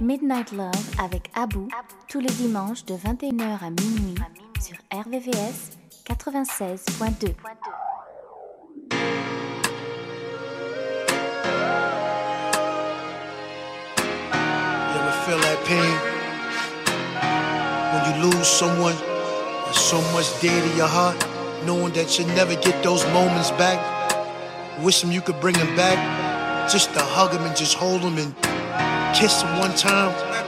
Midnight Love avec Abou tous les dimanches de 21h à minuit sur RVVS 96.2. You feel that pain? When you lose someone, so much dear to your heart, knowing that you'll never get those moments back. Wish them you could bring them back, just to hug them and just hold them and kiss them one time.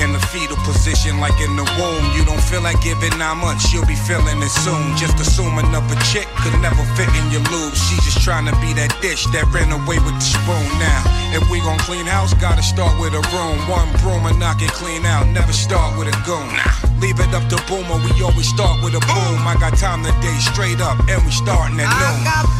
In the fetal position, like in the womb. You don't feel like giving nine months, she'll be feeling it soon. Just assuming of a chick could never fit in your lube. She just trying to be that dish that ran away with the spoon. Now, if we gon' clean house, gotta start with a room. One broom and knock it clean out. Never start with a goon. Nah. Leave it up to Boomer, we always start with a boom. I got time today, straight up, and we starting at noon.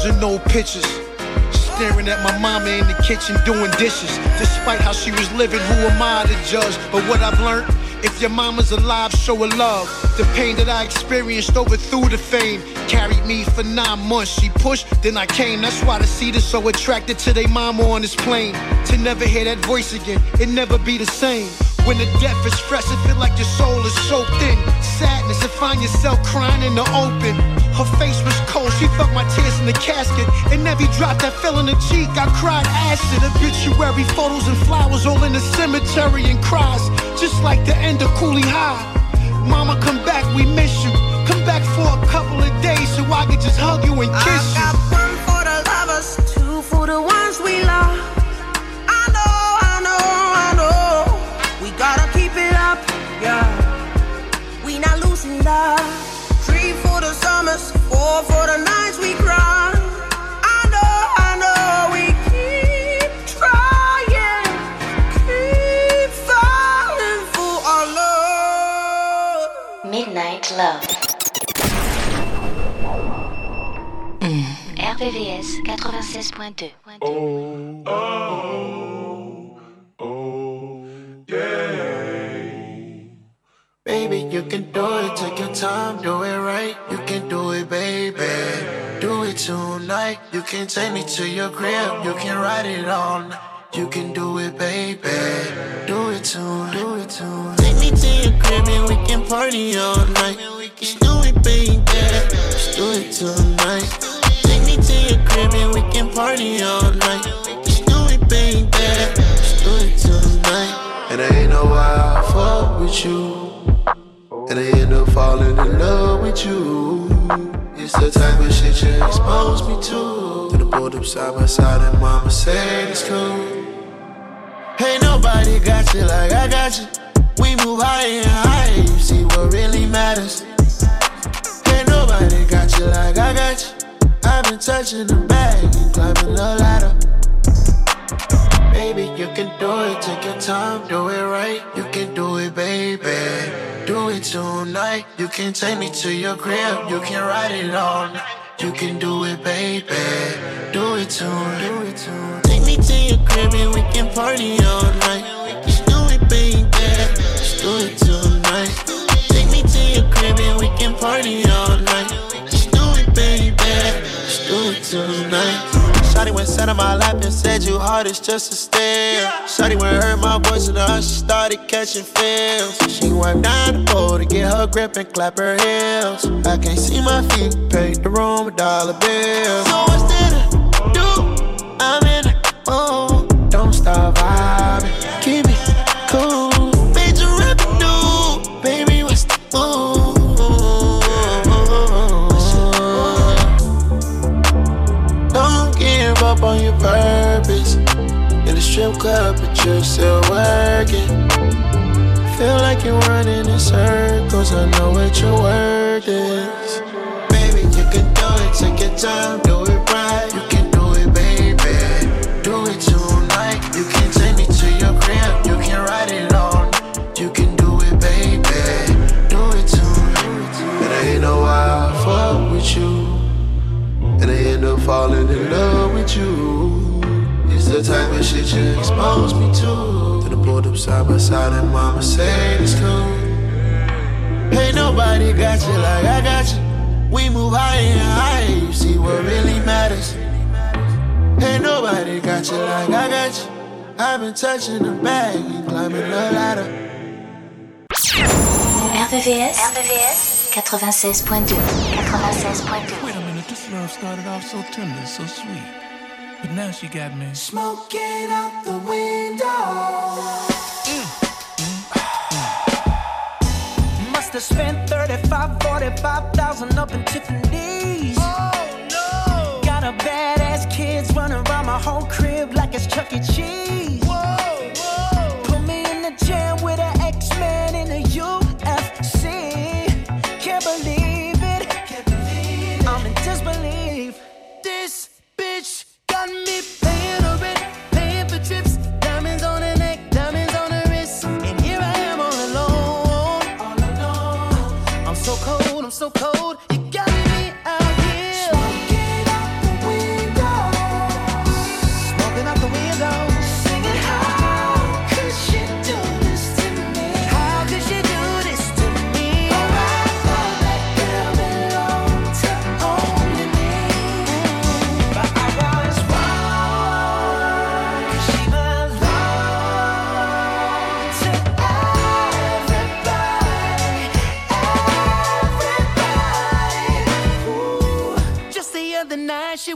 Scriptures and old pictures. Staring at my mama in the kitchen doing dishes. Despite how she was living, who am I to judge? But what I've learned, if your mama's alive, show her love. The pain that I experienced overthrew the fame. Carried me for nine months. She pushed, then I came. That's why the seed so attracted to their mama on this plane. To never hear that voice again, it never be the same. When the death is fresh, it feel like your soul is soaked in sadness and find yourself crying in the open. Her face was cold, she felt my tears in the casket. And every drop that fell in the cheek, I cried acid. Obituary photos and flowers all in the cemetery and cries, just like the end of Cooley High. Mama, come back, we miss you. Come back for a couple of days so I can just hug you and kiss you. Love. Mm. RVVS 96.2. Baby, you can do it, take your time, do it right. You can do it, baby. Do it tonight. You can take me to your crib, you can ride it night. You can do it, baby. Do it tonight, do it tonight. Take me to your crib and we can party all night. It, baby. Just do it tonight. Take me to your crib and we can party all night. Just do it, baby. Just do it tonight. And I ain't know why I fuck with you. And I end up falling in love with you. It's the type of shit you expose me to. Then I pulled up side by side and mama said it's cool. Ain't nobody got you like I got you. We move higher and higher, you see what really matters. Got you like I got you. I've been touching the bag and climbing the ladder. Baby, you can do it, take your time, do it right. You can do it, baby. Do it tonight. You can take me to your crib, you can ride it all. You can do it, baby. Do it tonight. Do it tonight. Take me to your crib and we can party all night. Do it, baby. Just do it tonight. Take me to your crib and we can party all night. Do tonight. Shotty went sat on my lap and said you hard as just a stare. Shotty went heard my voice and her she started catching feels. She went down the pole to get her grip and clap her heels. I can't see my feet, paid the room with dollar bills. So what's but you're still working. Feel like you're running in circles. I know what your word is. Baby, you can do it. Take your time, do it right. You can do it, baby. Do it tonight. You can take me to your crib. You can ride it on. You can do it, baby. Do it tonight. And I ain't know why I fuck with you. And I end up falling in love with you. It's the type of shit you expose me to. Then I pulled up side by side and mama said it's cool. Ain't nobody got you like I got you. We move higher and higher, you see what really matters. Ain't nobody got you like I got you. I've been touching the bag and climbing the ladder. RVVS, RVVS 96.2 96.2 Wait a minute, this love started off so tender, so sweet. But now she got me. Smoking out the window. Must have spent 35, 45,000 up in Tiffany's. Oh no! Got a badass kids running around my whole crib like it's Chuck E. Cheese. So cold.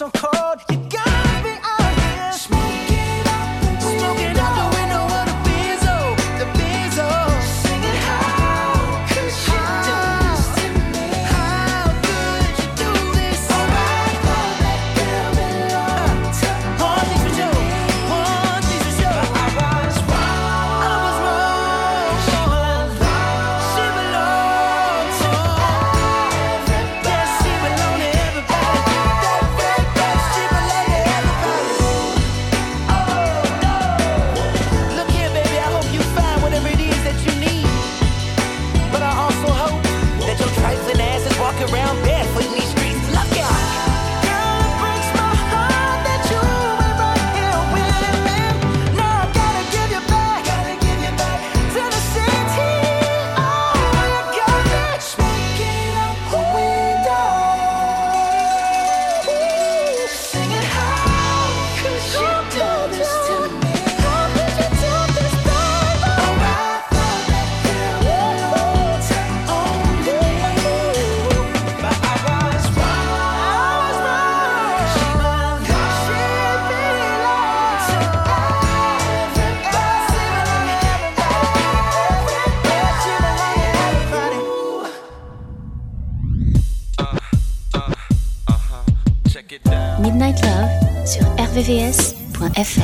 so cold. rvs.fr.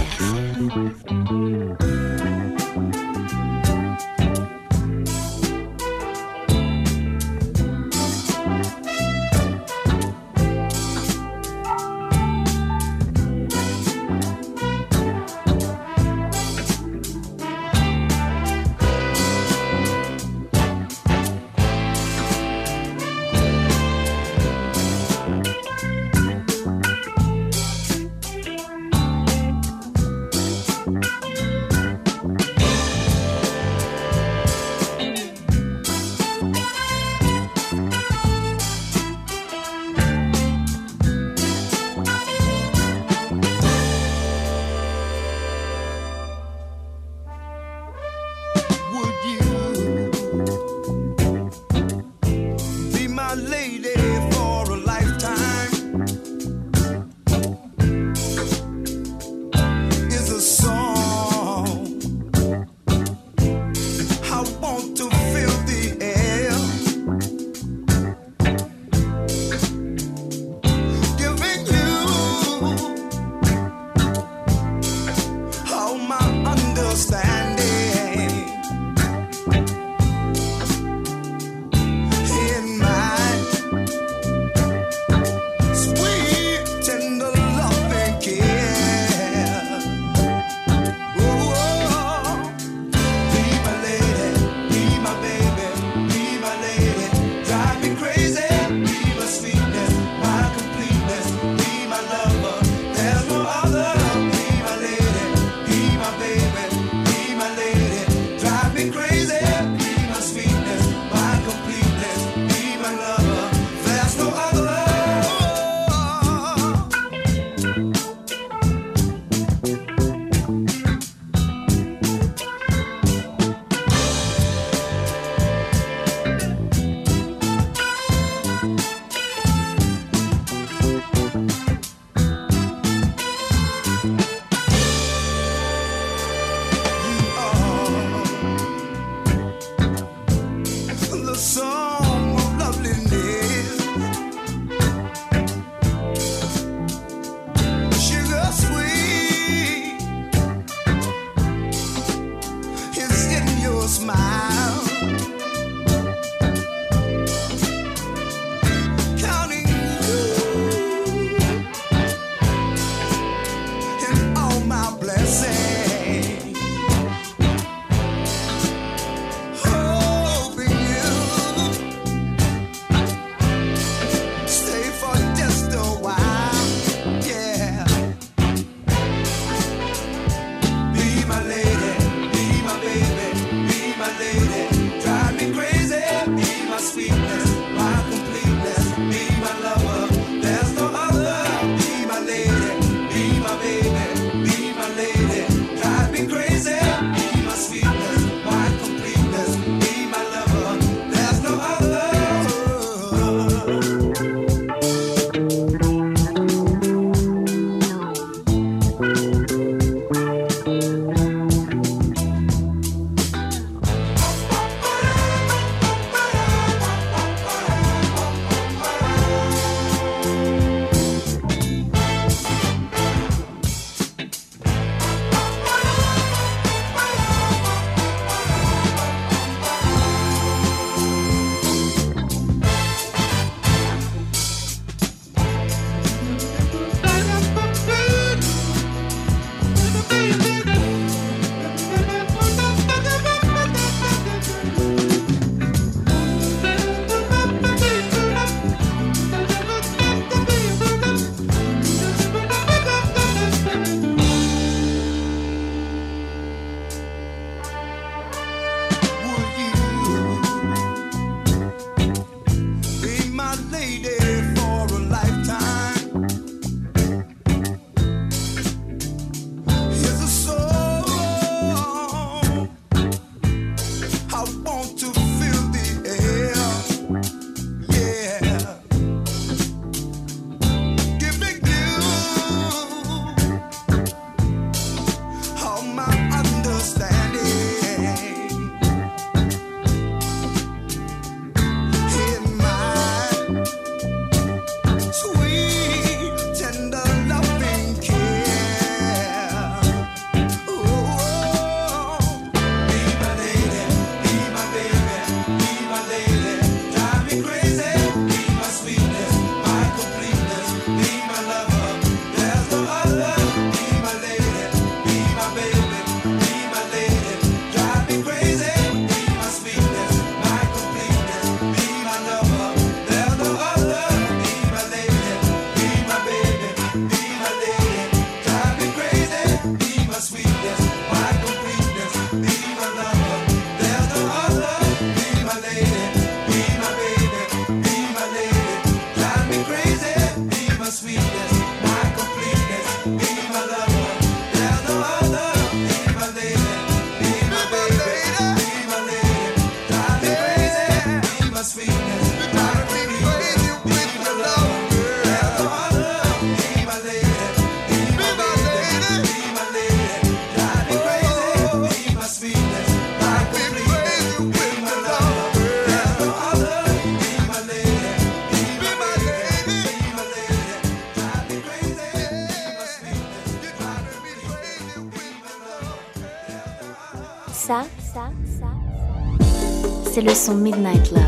le son Midnight Love.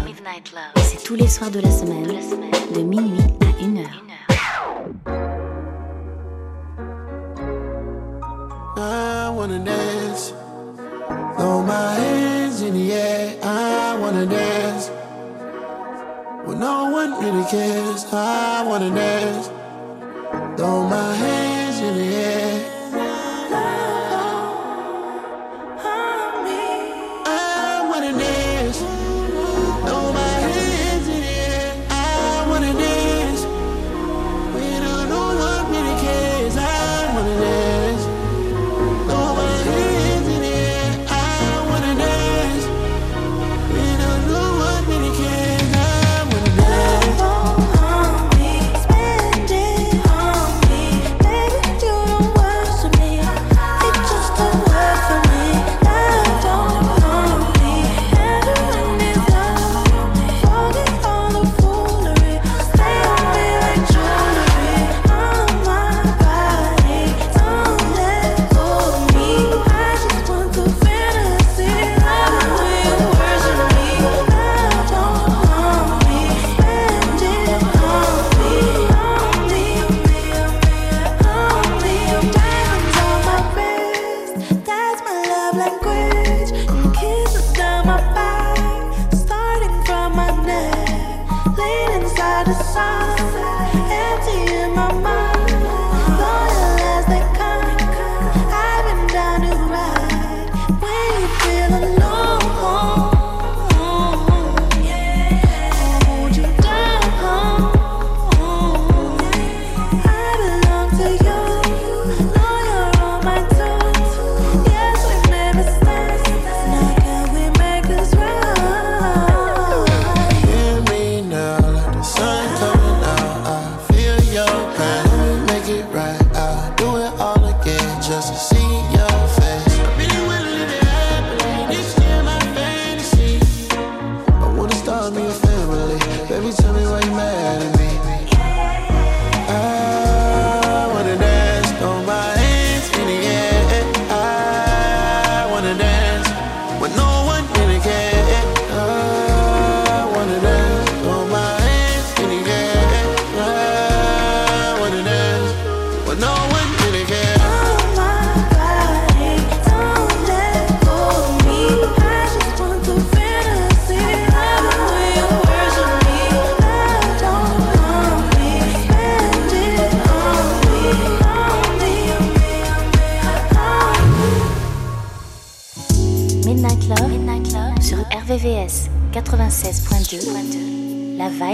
C'est tous les soirs de la semaine, de minuit à 1 heure. I wanna dance. Throw my hands in the air. I wanna dance. When no one really cares, I wanna dance. Throw my hands in the air.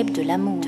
De l'amour.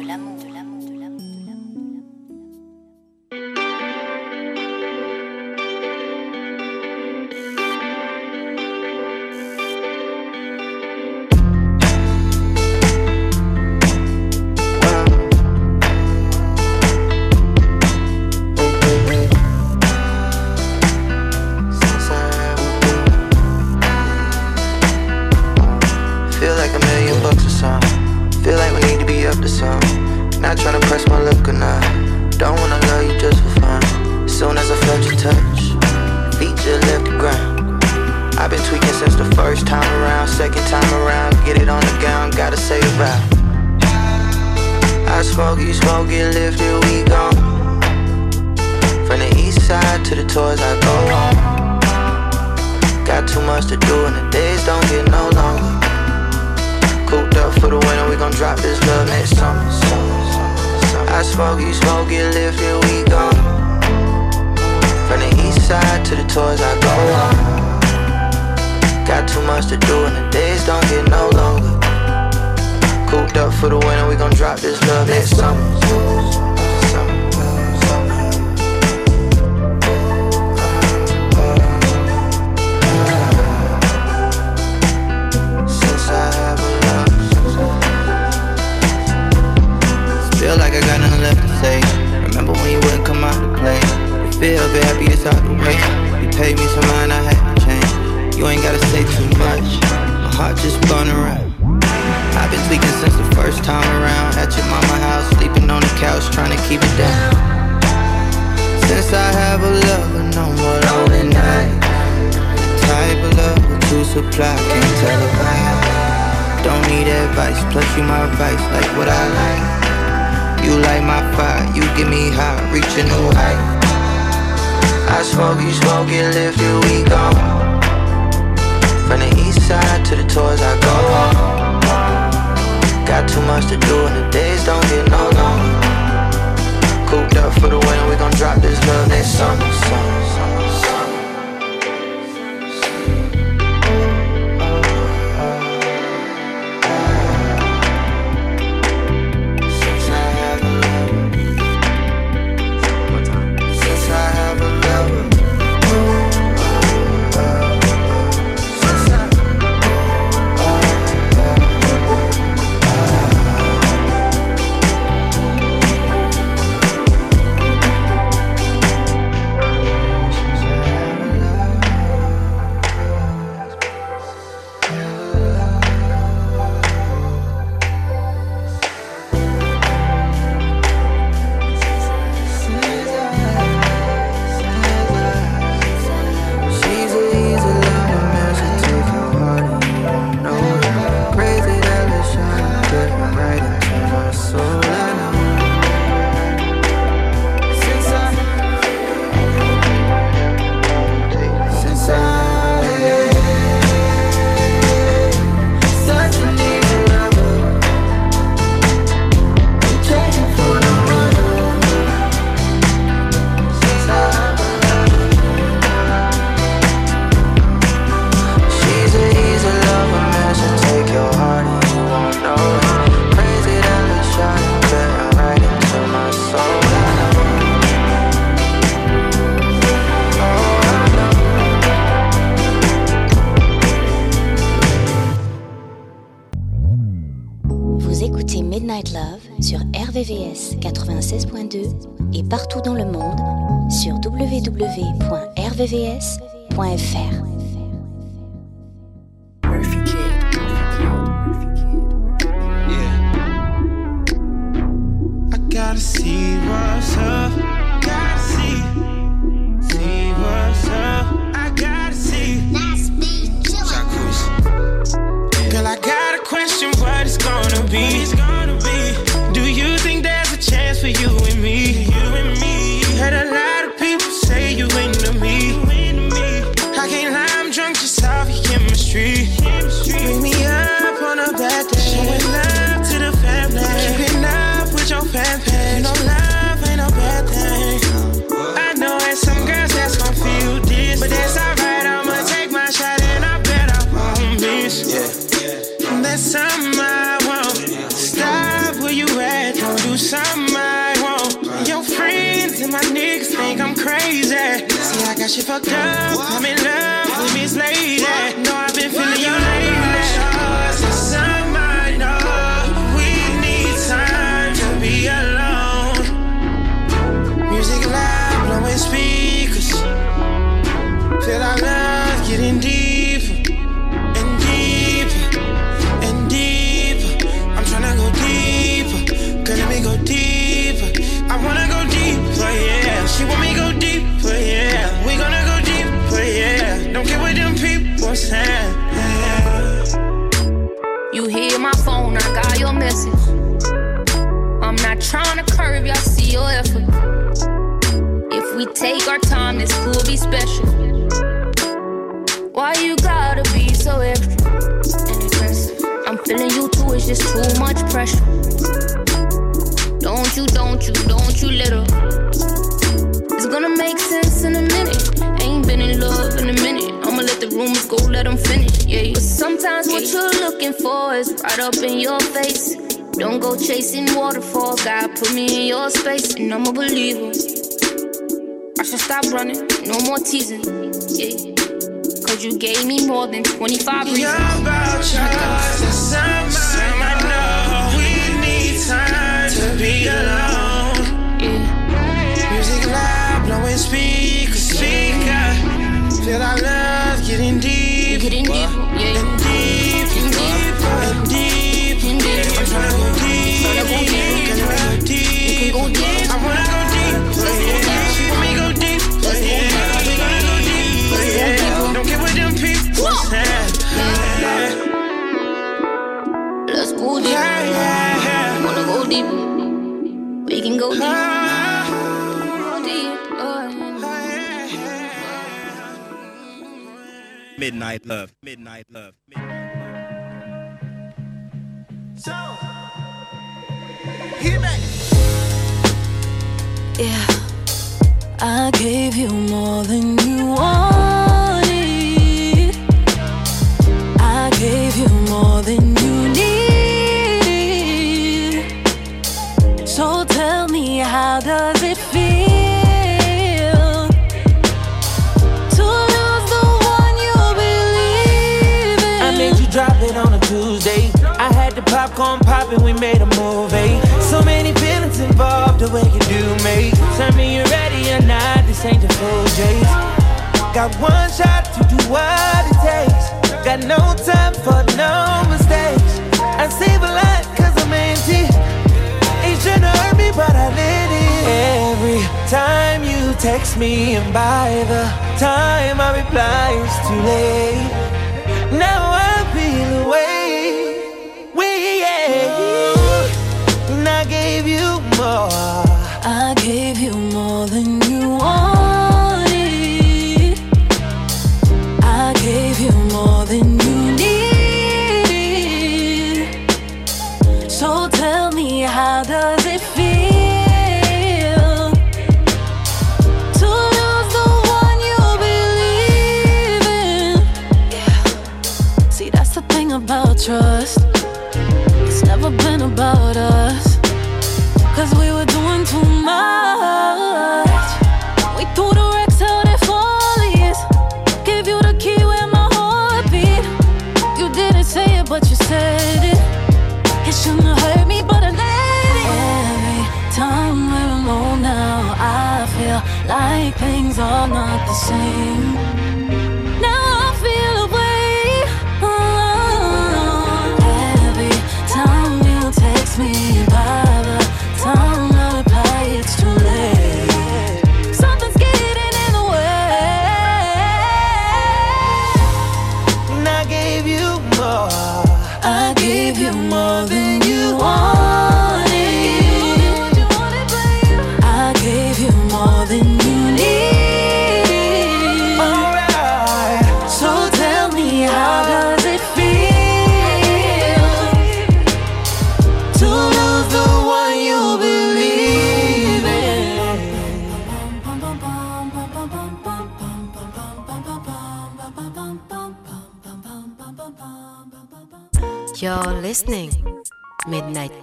More. I gave you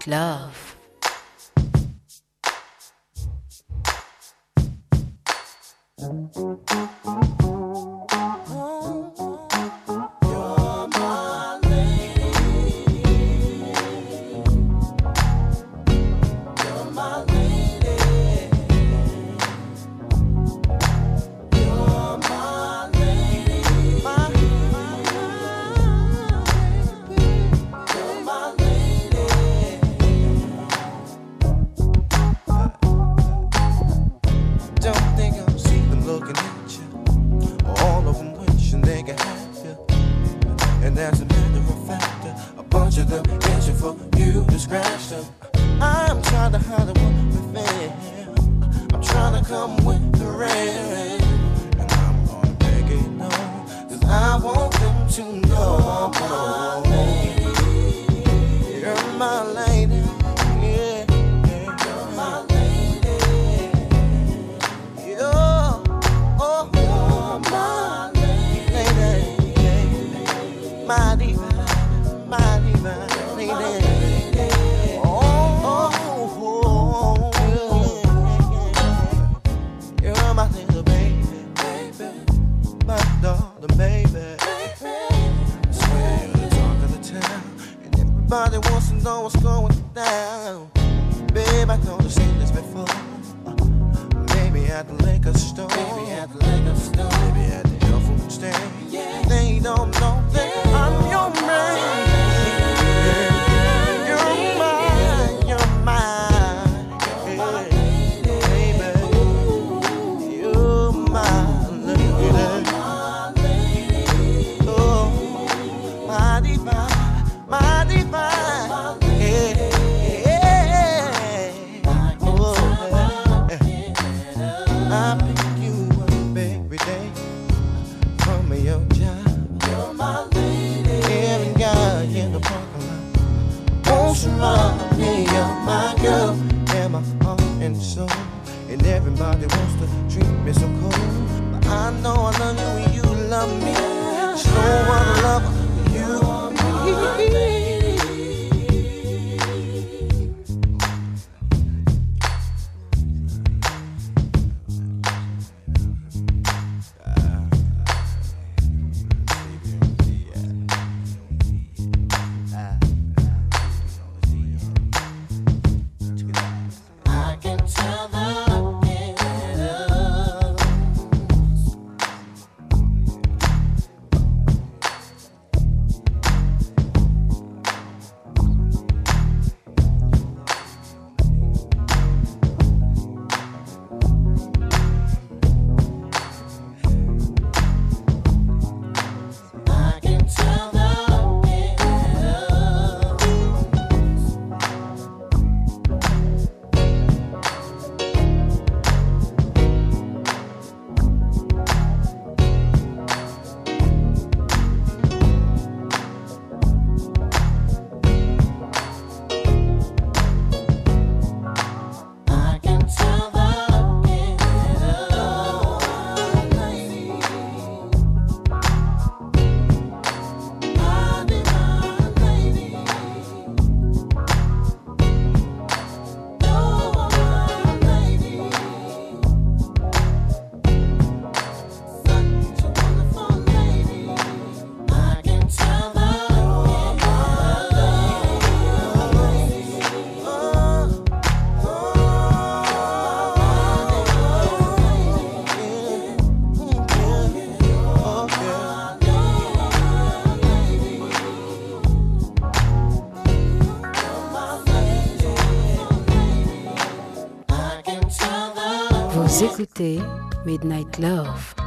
Love. Midnight Love.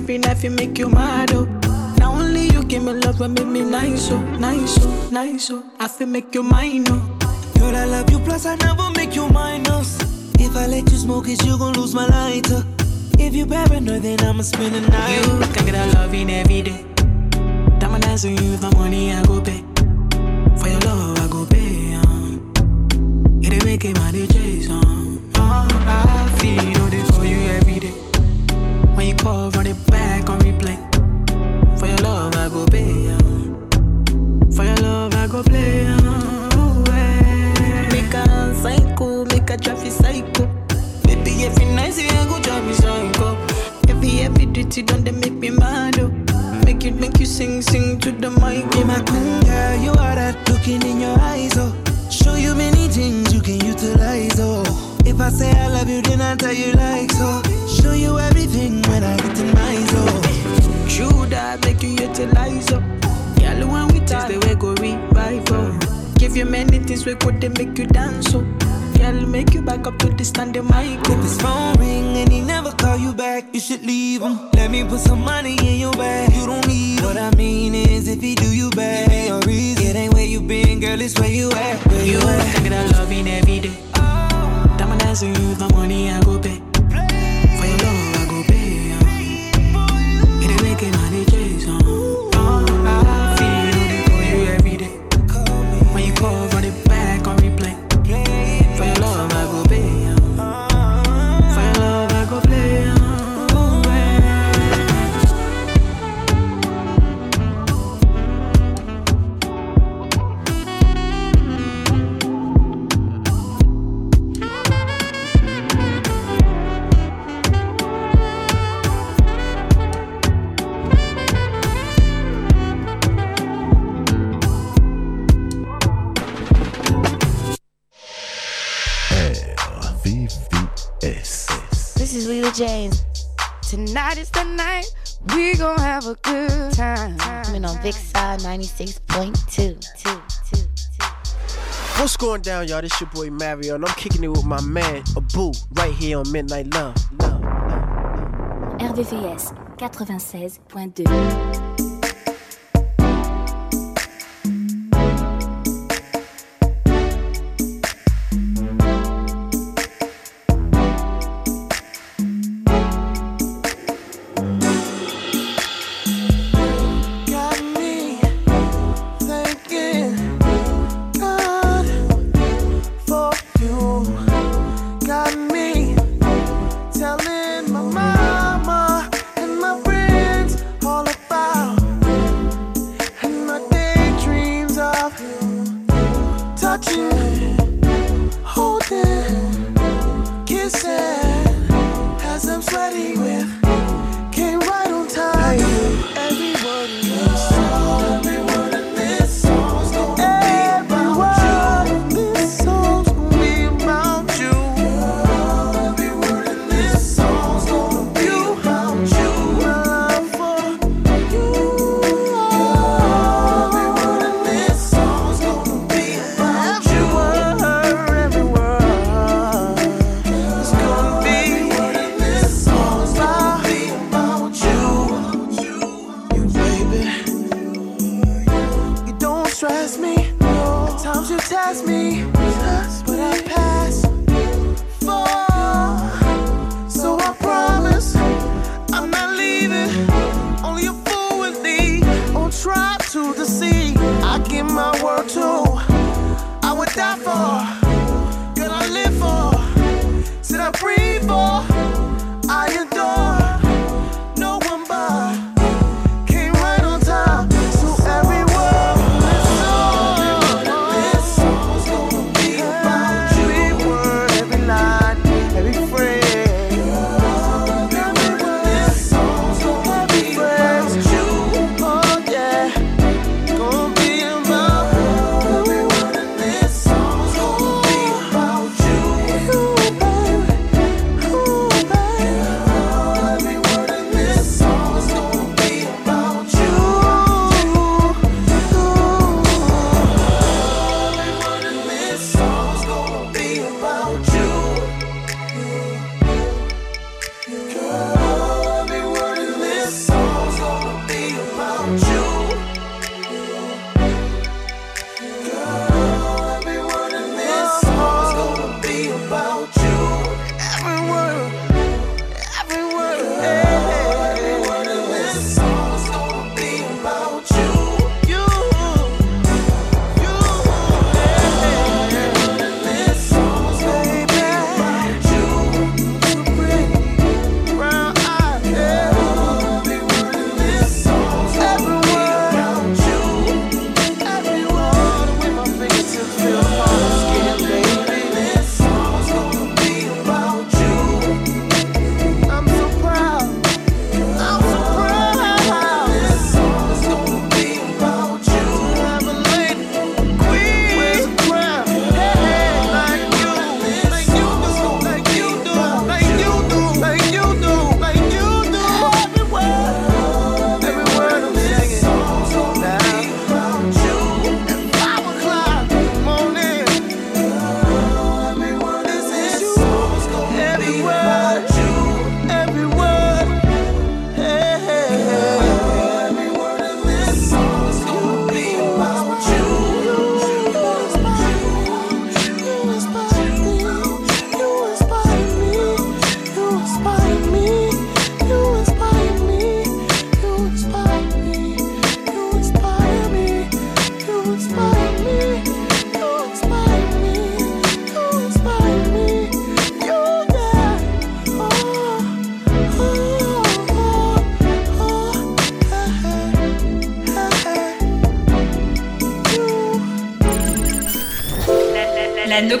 every night you make you mad, oh. Now only you give me love and make me nice, oh, nice, oh, nice, oh. I feel make you mine, oh. Girl, I love you, plus I never make you minus. Oh. If I let you smoke it, you gon' lose my lighter. If you paranoid, then I'ma spend the night. You can get a loving every day. Diamond eyes on you, the money I go pay. down, y'all. This your boy Mario, and I'm kicking it with my man Abu right here on Midnight Love. Love, love, love. RVVS 96.2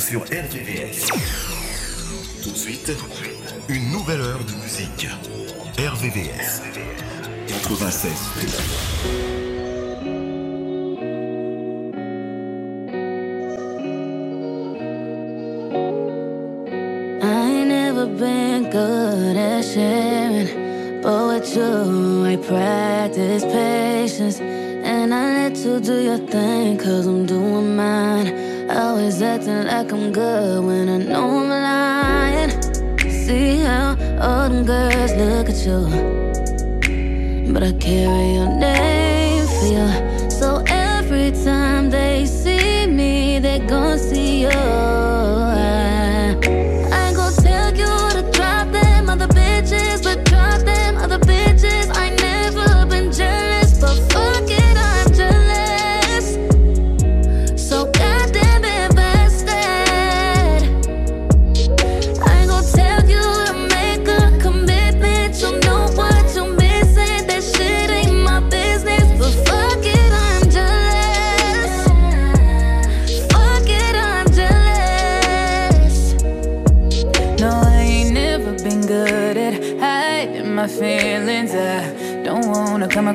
sur RVVS. Tout de suite, une nouvelle heure de musique. RVVS 96. I ain't never been good at sharing, but with you, I practice patience. And I let you do your thing, cause I'm doing mine. Always acting like I'm good when I know I'm lying. See how all them girls look at you, but I carry your name for you.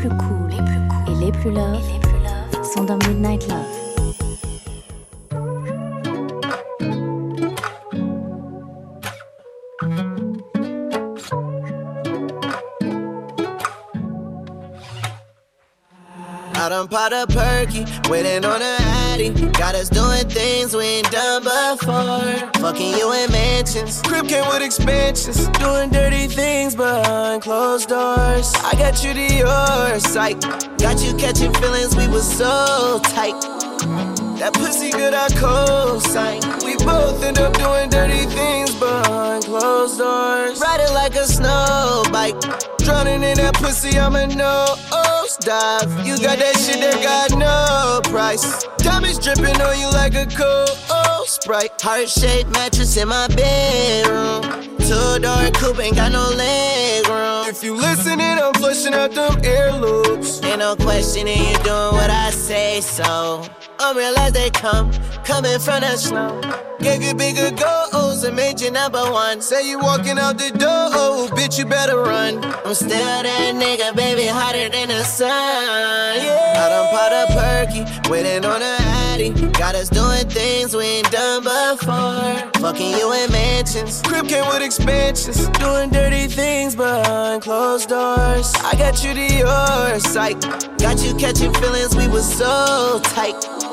sons les plus cool, et les plus love, sont dans Midnight Love. I done pot a perky, waiting on a addy. Got us doing things we ain't done before. Fucking you in mansions. Crib came with expansions. Doing dirty things behind closed doors. I got you to your sight. Got you catching feelings, we was so tight. That pussy good, I co-sign. We both end up doing dirty things behind closed doors. Riding like a snow bike. Drowning in that pussy, I'm a nose dive. You got that shit that got no price. Diamonds dripping on you like a cold sprite. Heart shaped mattress in my bedroom. Two door coupe ain't got no leg room. If you listening, I'm flushing out them air loops. Ain't no questioning, you doing what I say so. Umbrellas they come, coming from the snow. Gave you bigger goals and made you number one. Say you walking out the door, oh, bitch, you better run. I'm still that nigga, baby, hotter than the sun. Yeah. I done pot a perky, waiting on a addy. Got us doing things we ain't done before. Fucking you in mansions. Crib came with expansions. Doing dirty things behind closed doors. I got you to your sight. Got you catching feelings, we was so tight.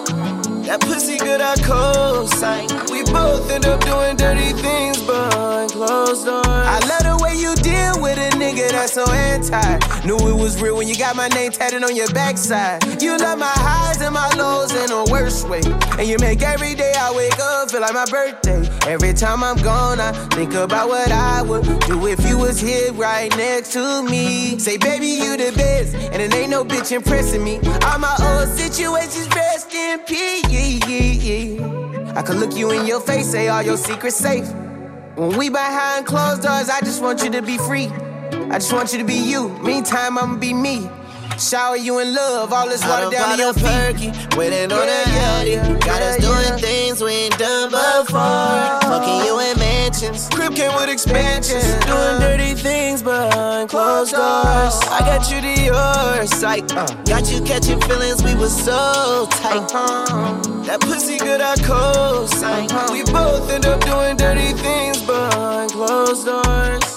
That pussy good, I co-sign. We both end up doing dirty things behind closed doors. I love the way you deal with a nigga that's so anti. Knew it was real when you got my name tatted on your backside. You love my highs and my lows in a worse way. And you make every day I wake up feel like my birthday. Every time I'm gone, I think about what I would do if you was here right next to me. Say, baby, you the best, and it ain't no bitch impressing me. All my old situations, rest in peace. I could look you in your face, say all your secrets safe. When we behind closed doors, I just want you to be free. I just want you to be you. Meantime, I'ma be me. Shower you in love, all this water down to your feet. Waiting on a yachty. Got us doing things we ain't done before. Fucking you in mansions. Crib came with expansions. Doing dirty things behind closed doors. I got you to your sight. Uh. Got you catching feelings, we were so tight. Uh-huh. That pussy good, I co-sign. Uh-huh. We both end up doing dirty things behind closed doors.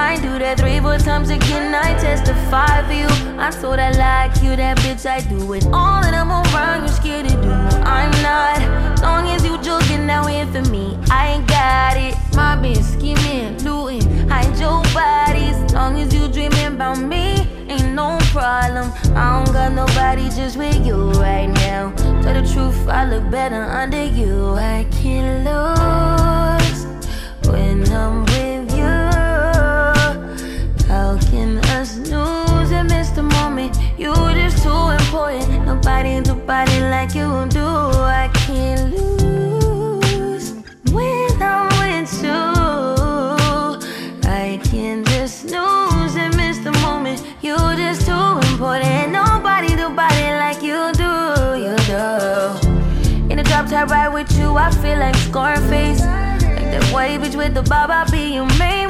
I do that three, four times again. I testify for you. I so that like you, that bitch. I do it all, and I'm around. You scared to do? I'm not. Long as you joking, now in for me. I ain't got it. My bitch scheming, looting, hide your bodies. Long as you dreaming about me, ain't no problem. I don't got nobody just with you right now. Tell the truth, I look better under you. I can't lose when I'm important. Nobody do body like you do. I can't lose when I'm with you. I can just snooze and miss the moment. You just too important. Nobody do body like you do. You do. In the drop top ride with you, I feel like Scarface. Like that white bitch with the bob, I'll be your main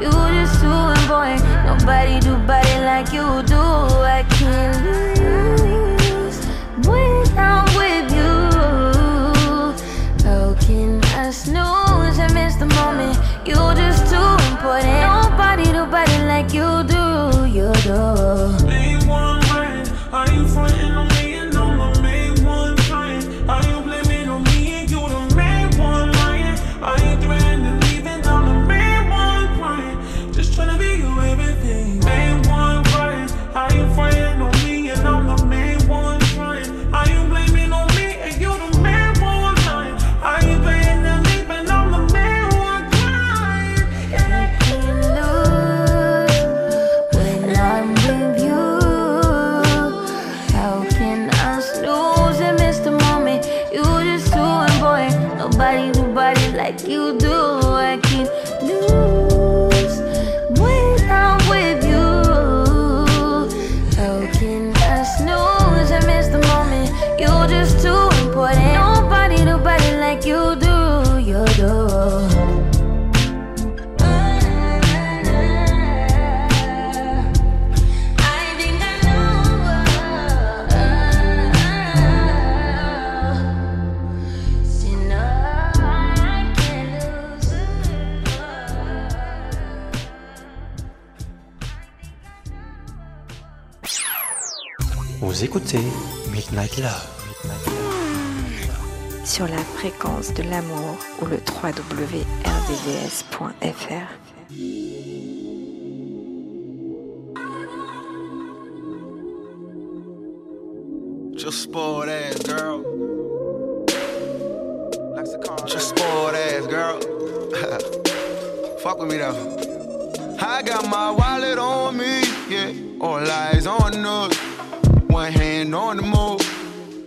You just too important. Nobody do body like you do. I can't lose when I'm with you. How can I snooze and miss the moment? You Midnight Love. Sur la fréquence de l'amour ou le www.rdvs.fr. Just spoiled ass girl. Just spoiled ass, girl. Fuck with me though. I got my wallet on me, yeah. All eyes on us. One hand on the move,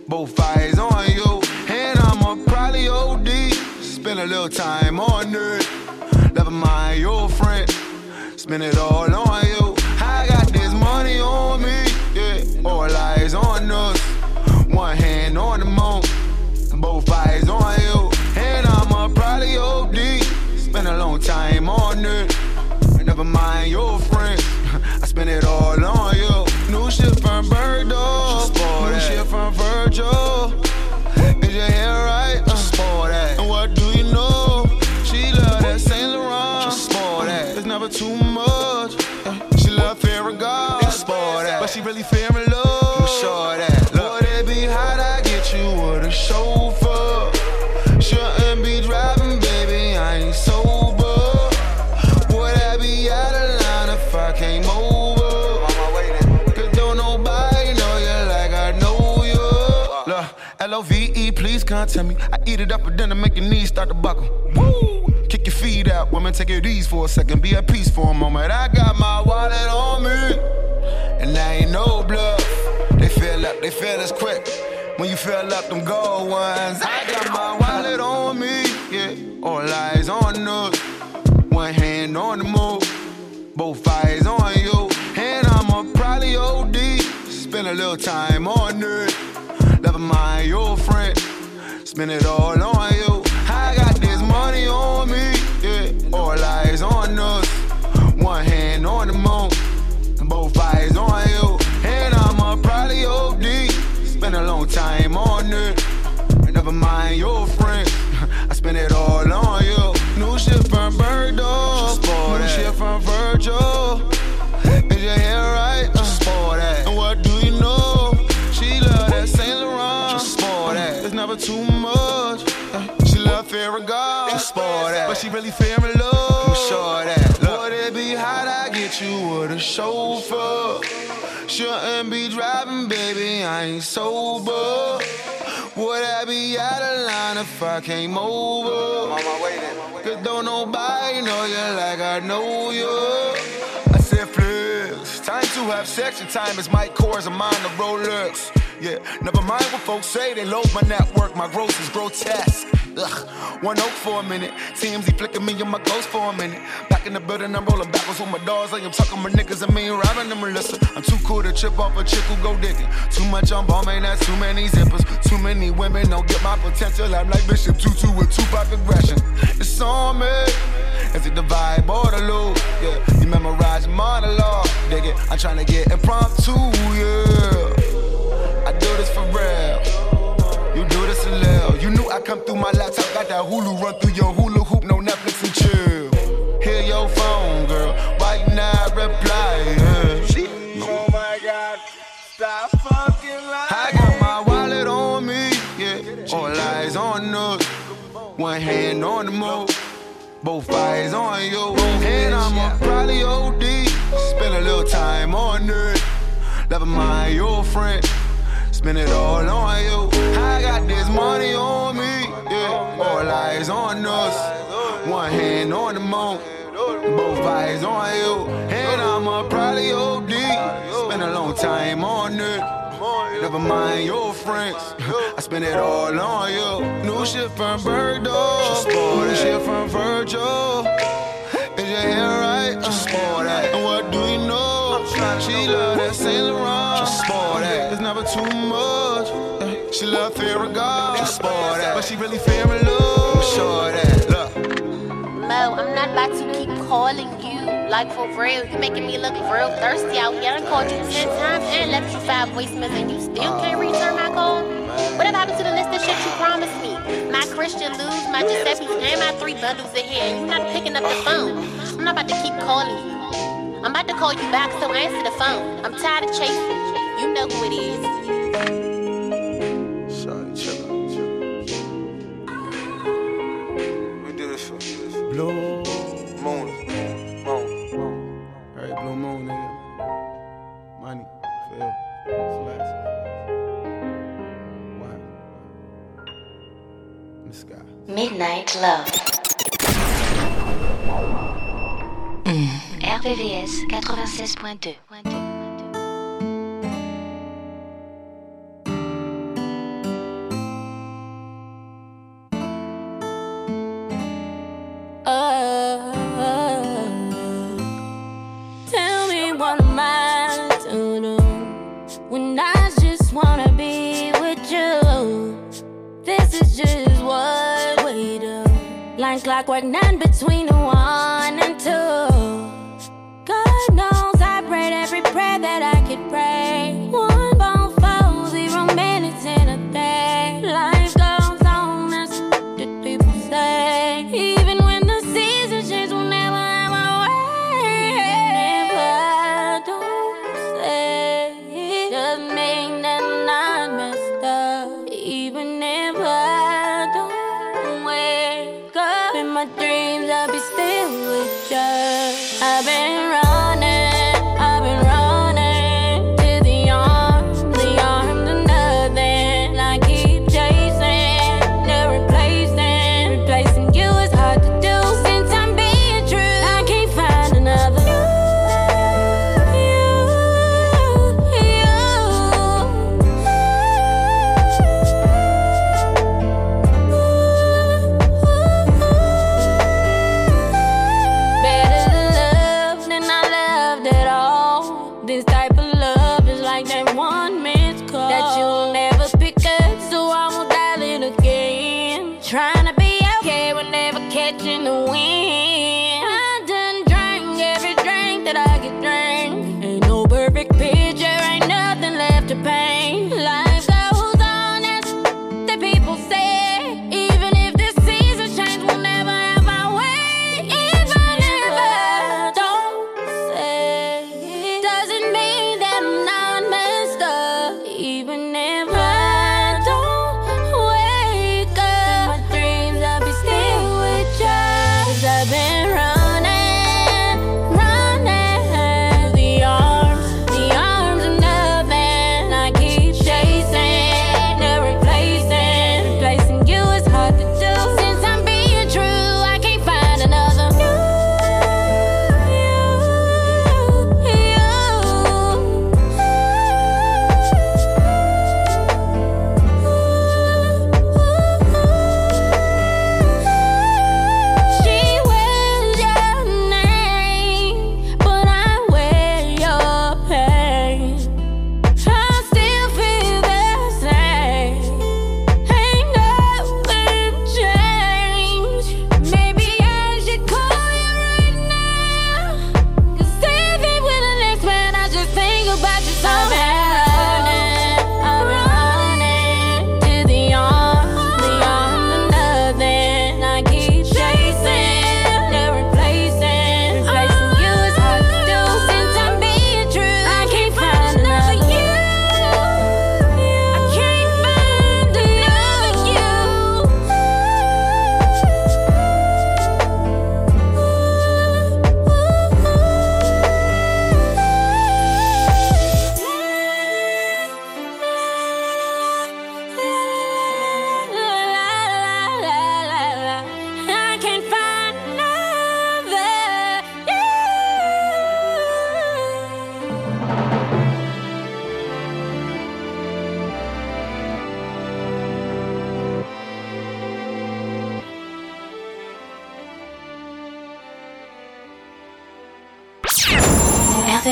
both eyes on you. And I'ma probably OD. Spend a little time on it. Never mind your friend. Spend it all on you. I got this money on me, yeah. All eyes on us. One hand on the moon, both eyes on you. And I'ma probably OD. Spend a long time on it. Never mind your friends. I spend it all on you. New shit from Bird from Virgil. Contact me. I eat it up for dinner, make your knees start to buckle. Woo! Kick your feet out, woman, take it easy for a second. Be at peace for a moment. I got my wallet on me, and I ain't no bluff. They fill up, they fill us quick. When you fill up them gold ones, I got my wallet on me, yeah. All eyes on us. One hand on the move, both eyes on you. And I'ma probably OD. Spend a little time on it. Never mind your friend. Spend it all on you. I got this money on me, yeah. All eyes on us. One hand on the moon, both eyes on you. And I'ma probably OD. Spend a long time on it. Never mind your friends. I spend it all on you. New shit from Birdo. A chauffeur. Shouldn't be driving, baby. I ain't sober. Would I be out of line if I came over? Cause don't nobody know you like I know you. I said flex. Time to have sex. Your time is my cores and mine the Rolex. Yeah, never mind what folks say. They load my network. My growth is grotesque. Ugh, one oak for a minute. TMZ flicking me in my ghost for a minute. Back in the building, I'm rolling backwards with my dogs. I am talking my niggas and me robbing them. Listen, I'm too cool to trip off a chick who go digging. Too much on ball, man, that's too many zippers. Too many women don't get my potential. I'm like Bishop Tutu with two Tupac aggression. It's on me. Is it the vibe or the loop? Yeah, you memorize monologue. Dig it. I'm trying to get impromptu, yeah. Do this for real. You do this a little. You knew I come through my laptop, got that Hulu run through your hula hoop, no Netflix and chill. Hear your phone, girl. Why you not reply? Yeah. Oh my god, stop fucking lying. I got my wallet on me, yeah. All eyes on us. One hand on the move, both eyes on you. And I'ma probably OD. Spend a little time on it. Never mind your friend. Spend it all on you. I got this money on me, yeah. All eyes on us. One hand on the moon, both eyes on you. And I'ma probably OD. Spend a long time on it. Never mind your friends. I spend it all on you. New shit from Birdo. New shit from Virgil. Is your hair right? Just that. And what do you know? She love that Saint Laurent. Never too much. Uh, She love Farragon. Just spoil that. But she really fearing love. I'm sure of that. Look. Mo, I'm not about to keep calling you. Like for real, you making me look real thirsty out here. I done called you ten times and left you five voicemails and you still can't return my call. Whatever happened to the list of shit you promised me? My Christian lose, my Giuseppe's, and my three bundles of hair. And you not picking up the phone. I'm not about to keep calling you. I'm about to call you back, so answer the phone. I'm tired of chasing You know who it is. Sorry, chill out, chill out. We do this for you. Blue Moon. Moon. Moon. Alright, Blue Moon, nigga. Money. Feel. Flash. Wow. In the sky. Midnight Love. Mm. RVVS 96.2. this is just what we do. Line clockwork, none between the ones.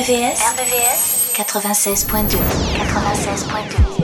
RBVS, RBVS 96.2 96.2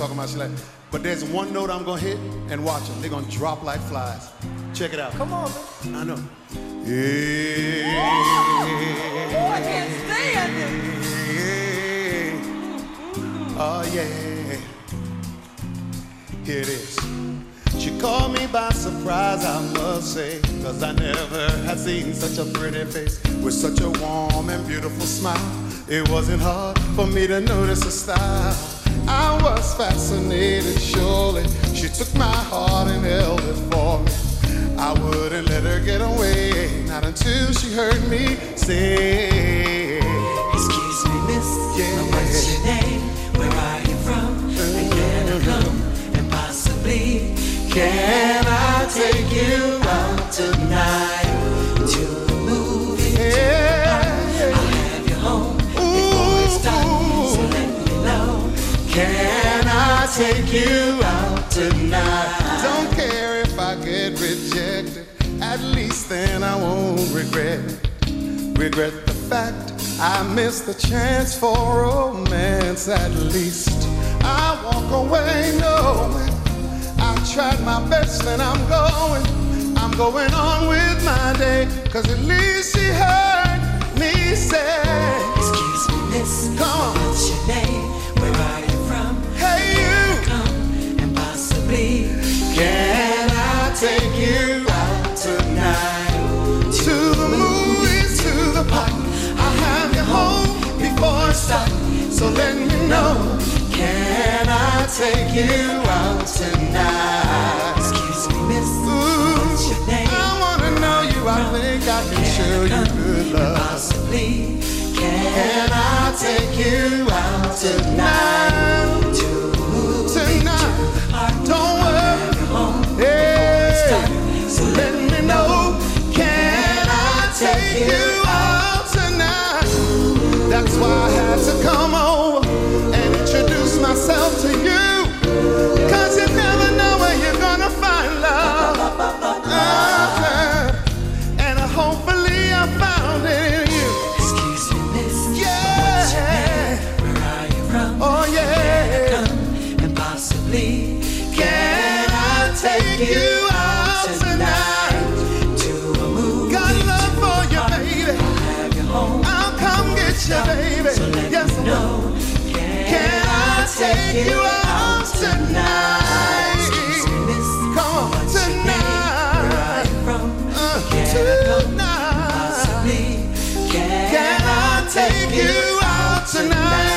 talking about. She's like, but there's one note I'm gonna hit and watch them. They're gonna drop like flies. Check it out. Come on, man. I know. Yeah. Oh, I can't stand it. Oh yeah. Here it is. She caught me by surprise, I must say, cause I never had seen such a pretty face with such a warm and beautiful smile. It wasn't hard for me to notice her style fascinated, surely. She took my heart and held it for me. I wouldn't let her get away, not until she heard me say. rejected, at least then I won't regret. Regret the fact I missed the chance for romance, at least. I walk away knowing I tried my best and I'm going. I'm going on with my day, cause at least she heard me say, Excuse me, miss. Come on. What's your name? Where are you from? Hey, you. Come and possibly. Yeah. gonna stop. So let me know. Can I take you out tonight? Excuse me, miss. Ooh, What's your name? I wanna know you. I think I can, can show you good love. Possibly. Can I take you out tonight? tonight. To tonight. To Don't worry. Home. Hey. So let me know. Can I take you out tonight? That's why come over and introduce myself to you. Cause you never know where you're gonna find love. Uh-huh. And hopefully I found it in you. Excuse me, miss. Yeah. What's your name? Where are you from? Oh, yeah. Come and possibly Can I take you out take you out tonight. Come on, tonight. Uh, tonight. Can I take you out tonight?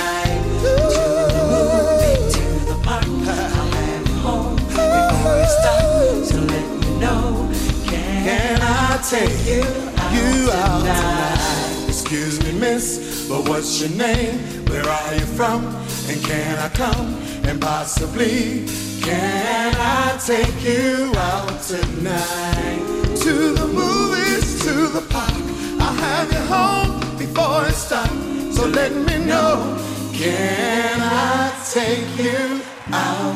take you, out, you out tonight. tonight. Excuse me, miss, but what's your name? Where are you from? And can I come? And possibly, can I take you out tonight? To the movies, to the park. I'll have you home before it's dark. So let me know. Can I take you out?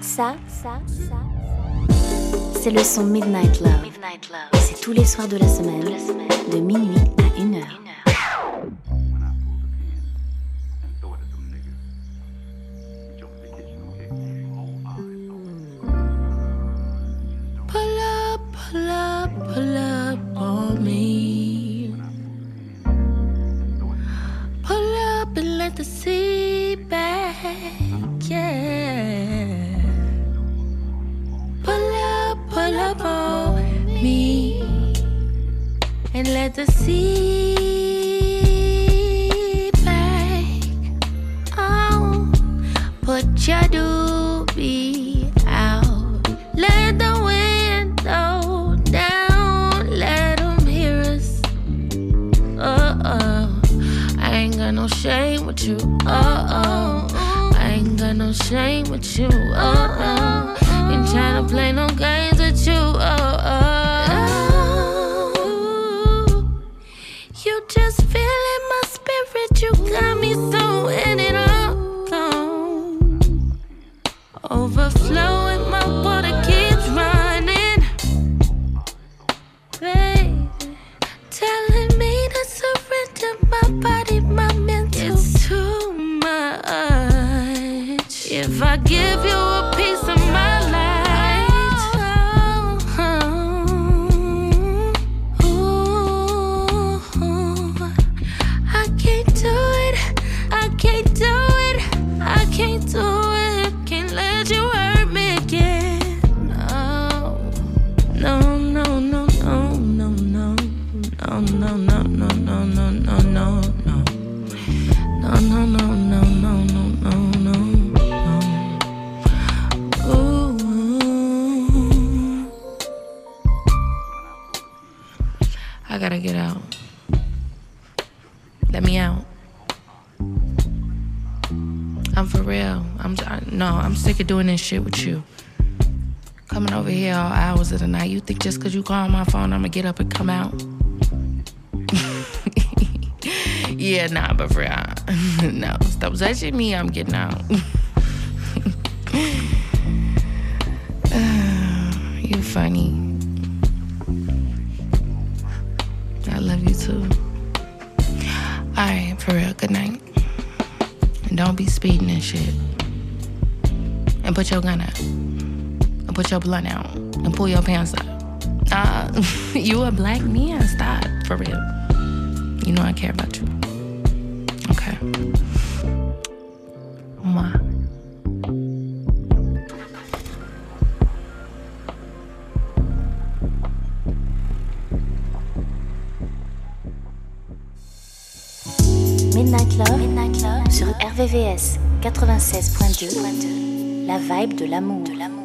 Ça, ça, ça, c'est le son Midnight Love. Et c'est tous les soirs de la semaine, de minuit à 1 pull up, pull up on me. Pull up and let the sea back, yeah. Pull up, pull up on me. And let the sea back. Oh, put your doobie no shame with you. Uh oh. I ain't got no shame with you. Uh oh. Ain't tryna play no games with you. Oh oh. You just feeling my spirit. You got me so in give you no. I'm sick of doing this shit with you. Coming over here all hours of the night. You think just cause you call my phone, I'ma get up and come out? yeah, nah, but for real, no. Stop touching me. I'm getting out. you funny. I love you too. All right, for real. Good night. And don't be speeding and shit. And put your gun out. And put your blunt out. And pull your pants up. Uh, you a black man. Stop. For real. You know I care about you. Okay. Mwah. Midnight Love, Midnight Love sur RVVS 96.2, la vibe de l'amour. De l'amour.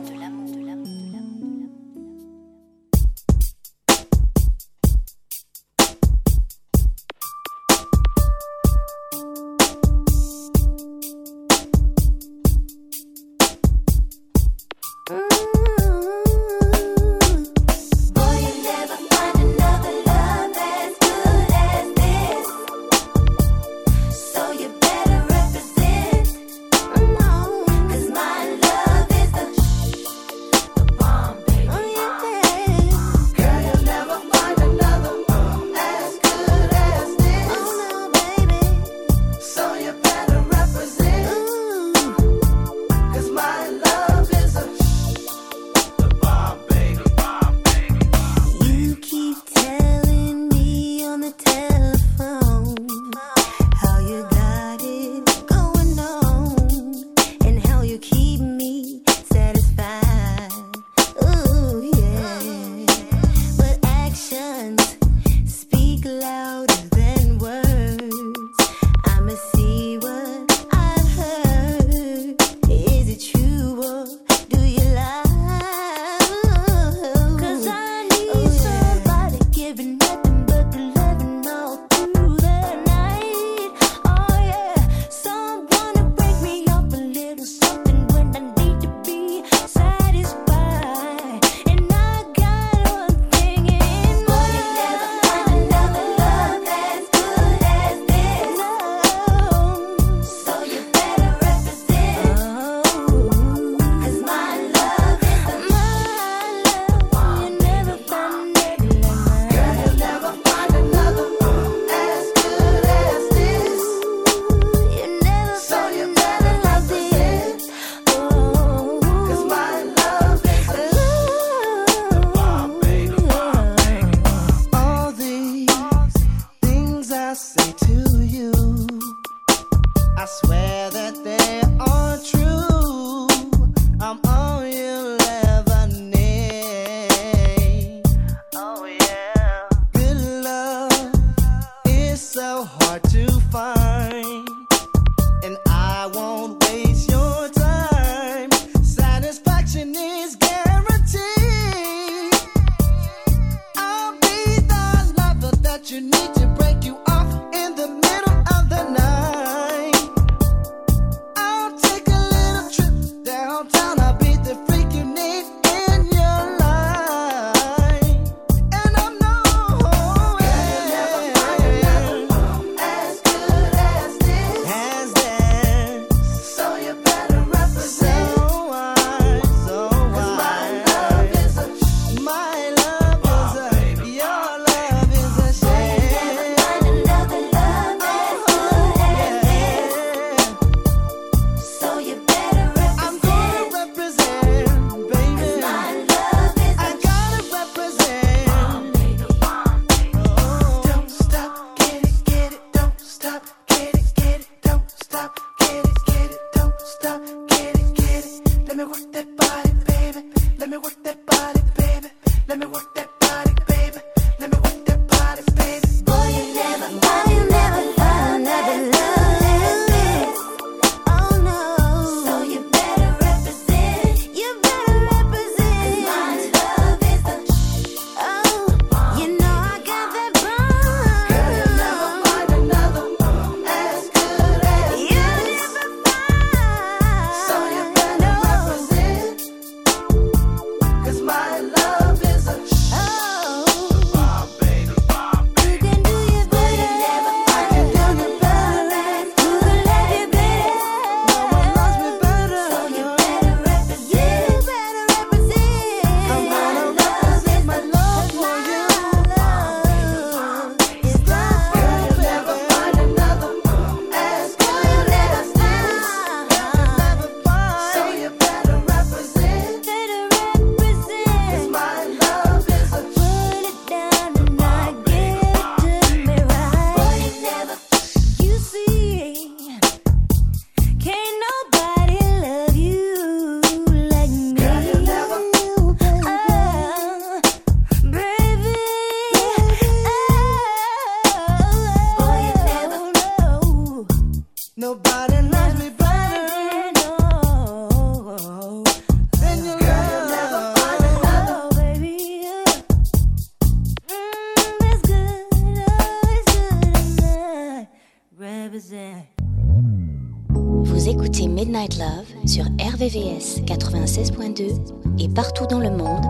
Et partout dans le monde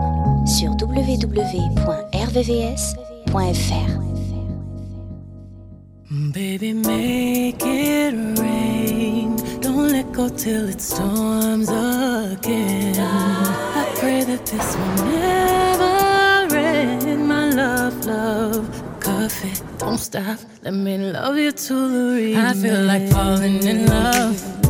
sur www.rvvs.fr. Baby, make it rain. Don't let go till it storms again. I pray that this will never end. My love, love, coffee. Don't stop. Let me love you to the end. I feel like falling in love.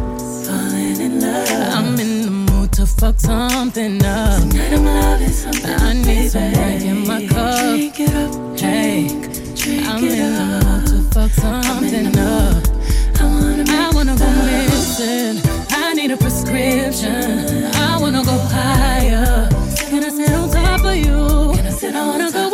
Falling in love. I'm in the mood to fuck something up. Tonight I'm loving something. I need some drink in my cup. Drink it up, drink, hey, drink I'm in the mood to fuck something up. I wanna, I wanna go missing. I need a prescription. I wanna go higher. Can I sit on top of you? Can I sit on I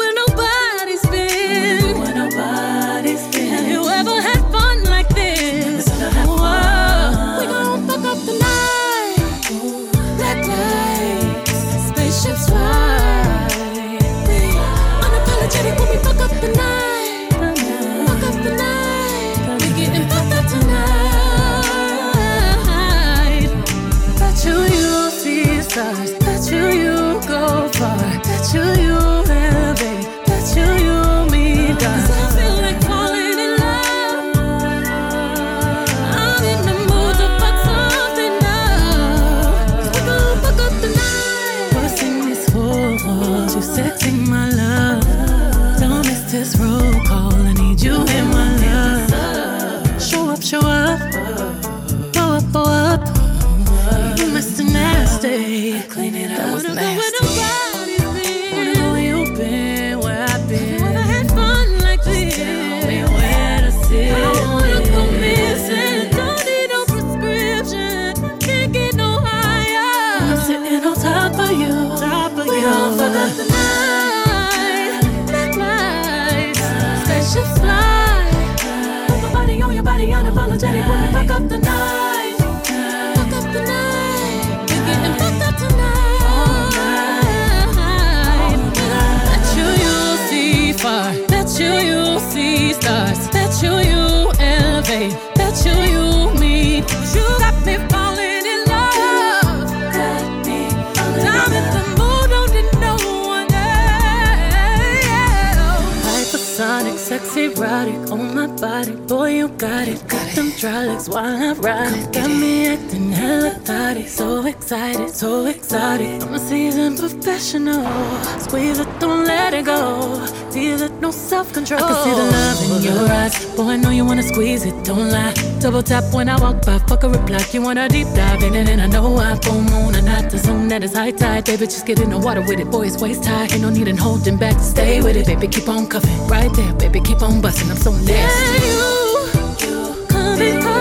stars. Bet you you go far. You you erotic. On my body. Boy, you got it. Got them dry legs while I ride. Got me acting hella thotty. So excited, so excited. I'm a seasoned professional. Squeeze it, don't let it go. Tease it, no self control. I can see the love in your eyes. Boy, I know you wanna squeeze it, don't lie. Double tap when I walk by, fuck a reply. You wanna deep dive in it, and I know I full moon and not the zone that is high tide. Baby, just get in the water with it, boy, it's waist high. Ain't no need in holding back. Stay with it, baby, keep on cuffing. Right there, baby, keep on busting. I'm so nasty. Yeah,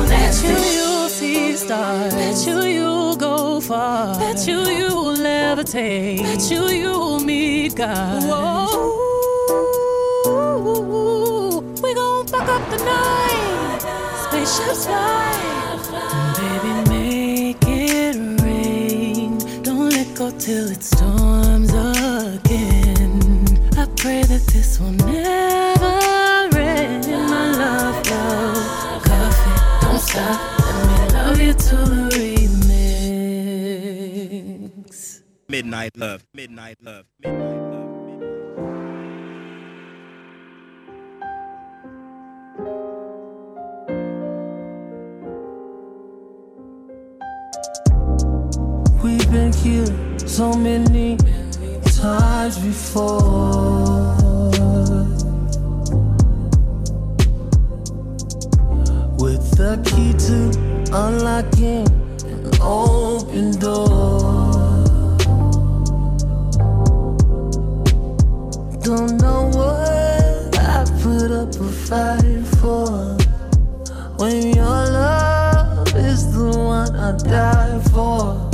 so nasty. Bet you you'll see stars. Bet you you'll go far. Bet you you'll levitate. Bet you you'll meet God. Whoa, we gon' fuck up the night. Spaceships fly. Baby, make it rain. Don't let go till it Midnight Love. Midnight Love. We've been here so many times before. With the key to unlocking an open door. Don't know what I put up a fight for. When your love is the one I die for.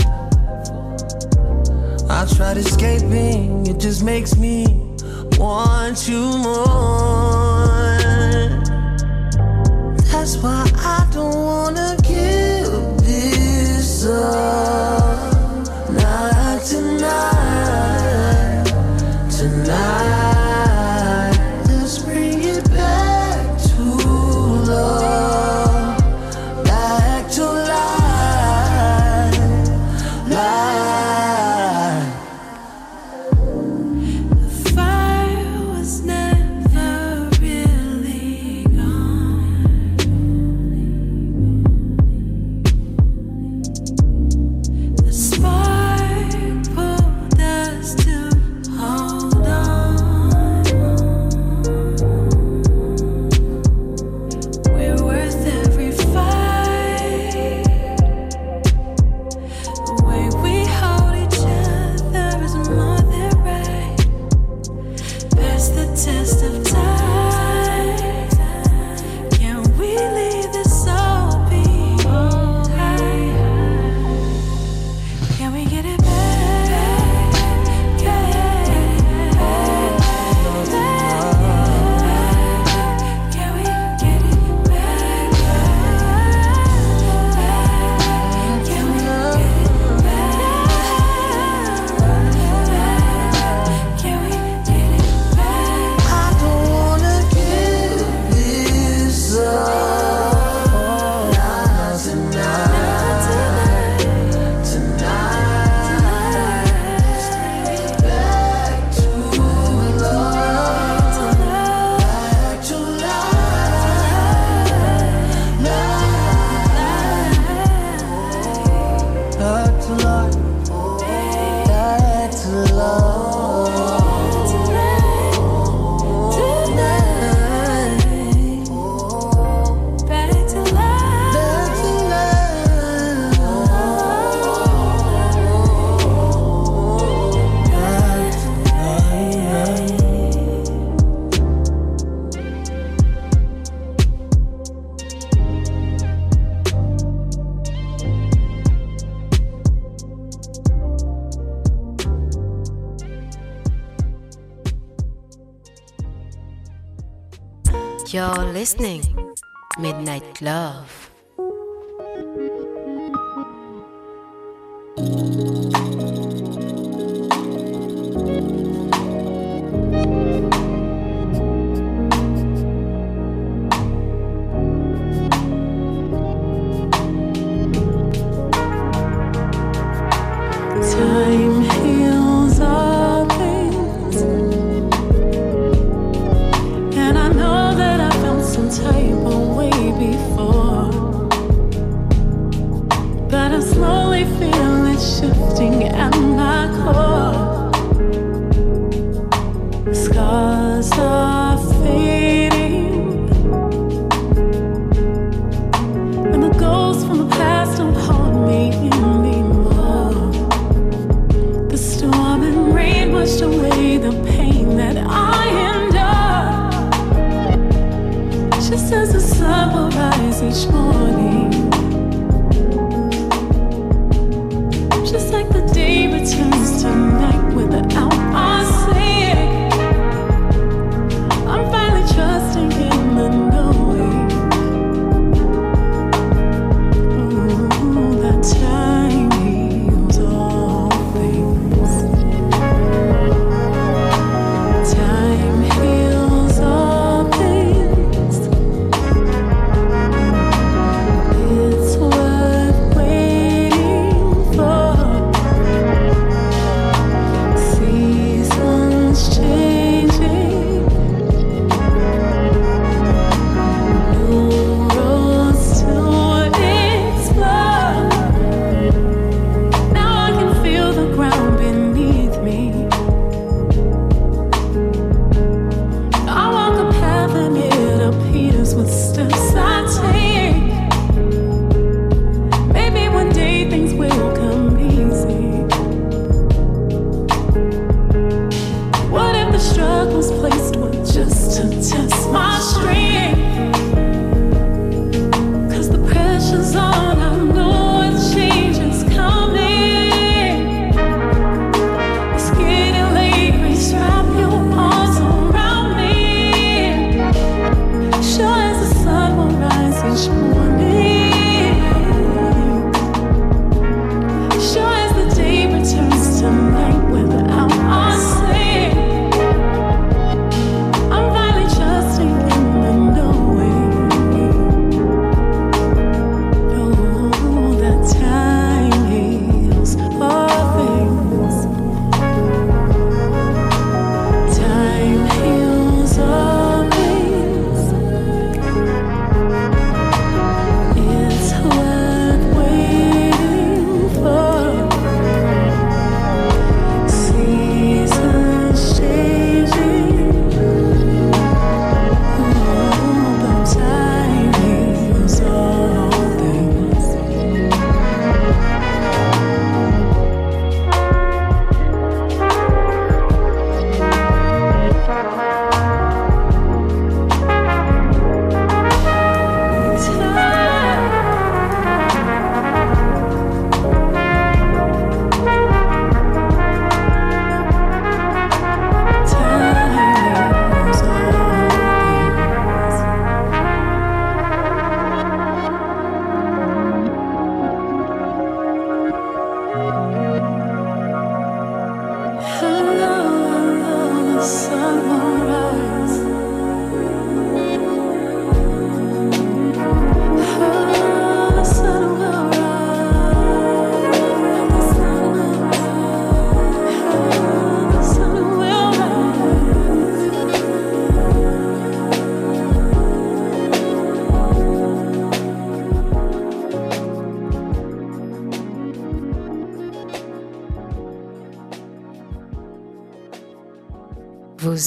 I tried escaping, it just makes me want you more. That's why I don't wanna give this up.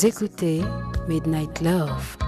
Écoutez Midnight Love.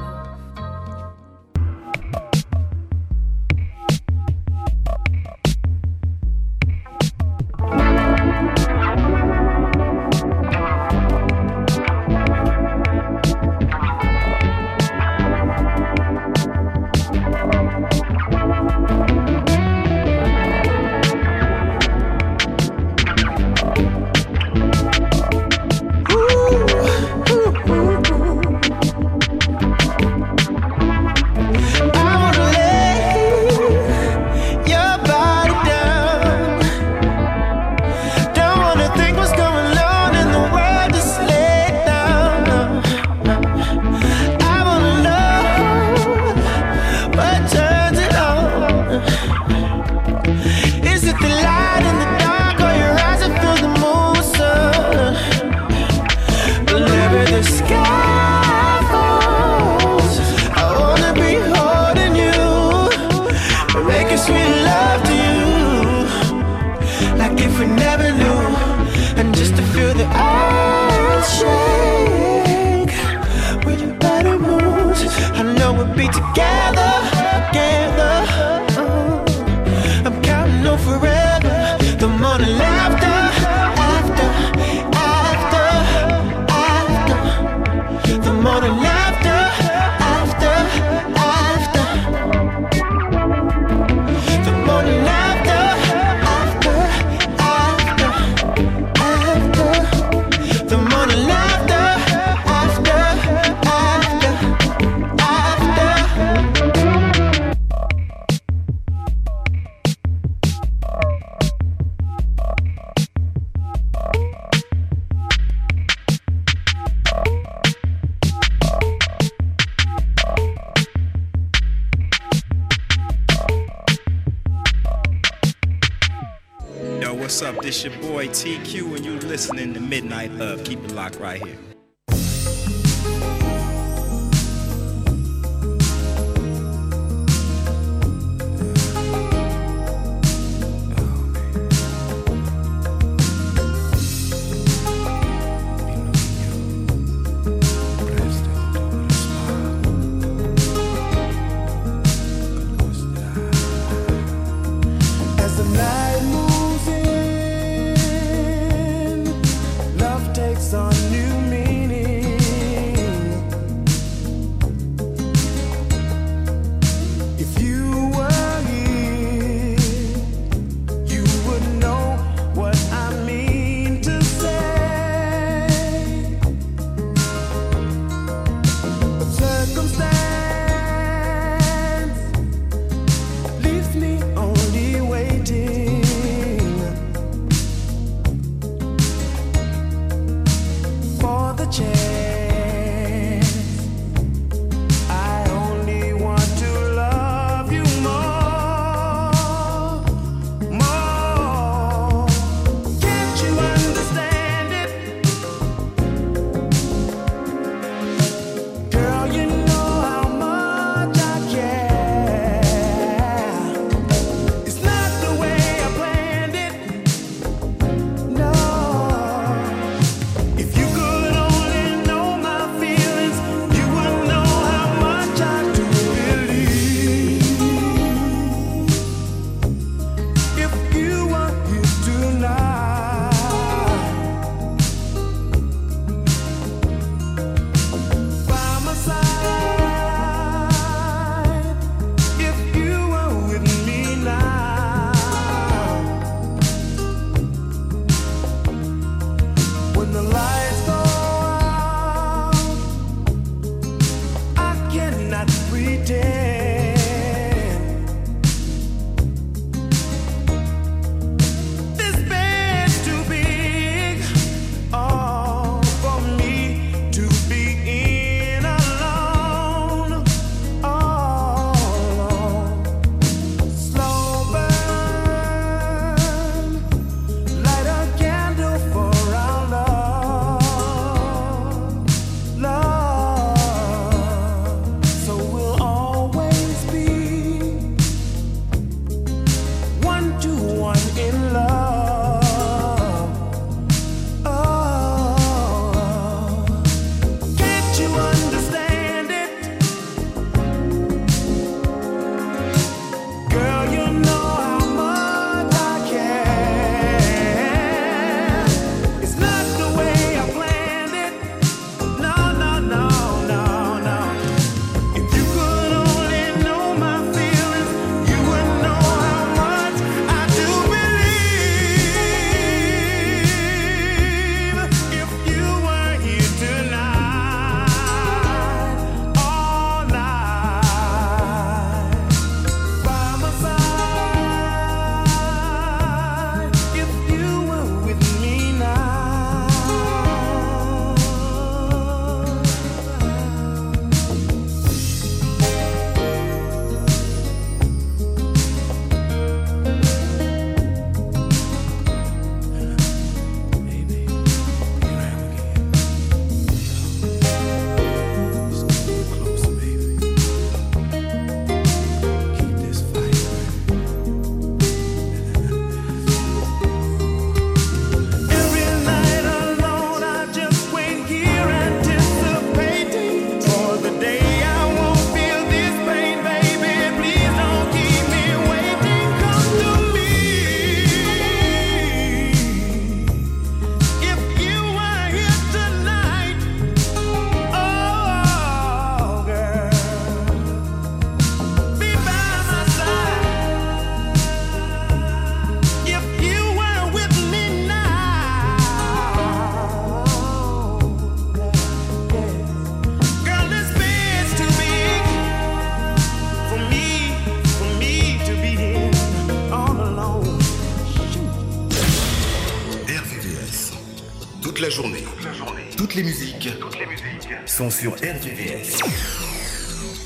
sont sur RVVS.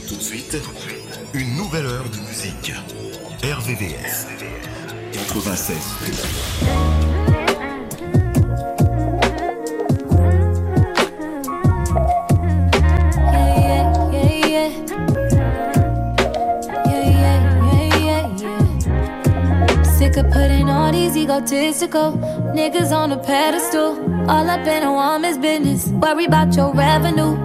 Tout de suite, une nouvelle heure de musique. RVVS 96. Sick of putting all these egotistical niggas on a pedestal. All up in a woman's business. Worry about your revenue.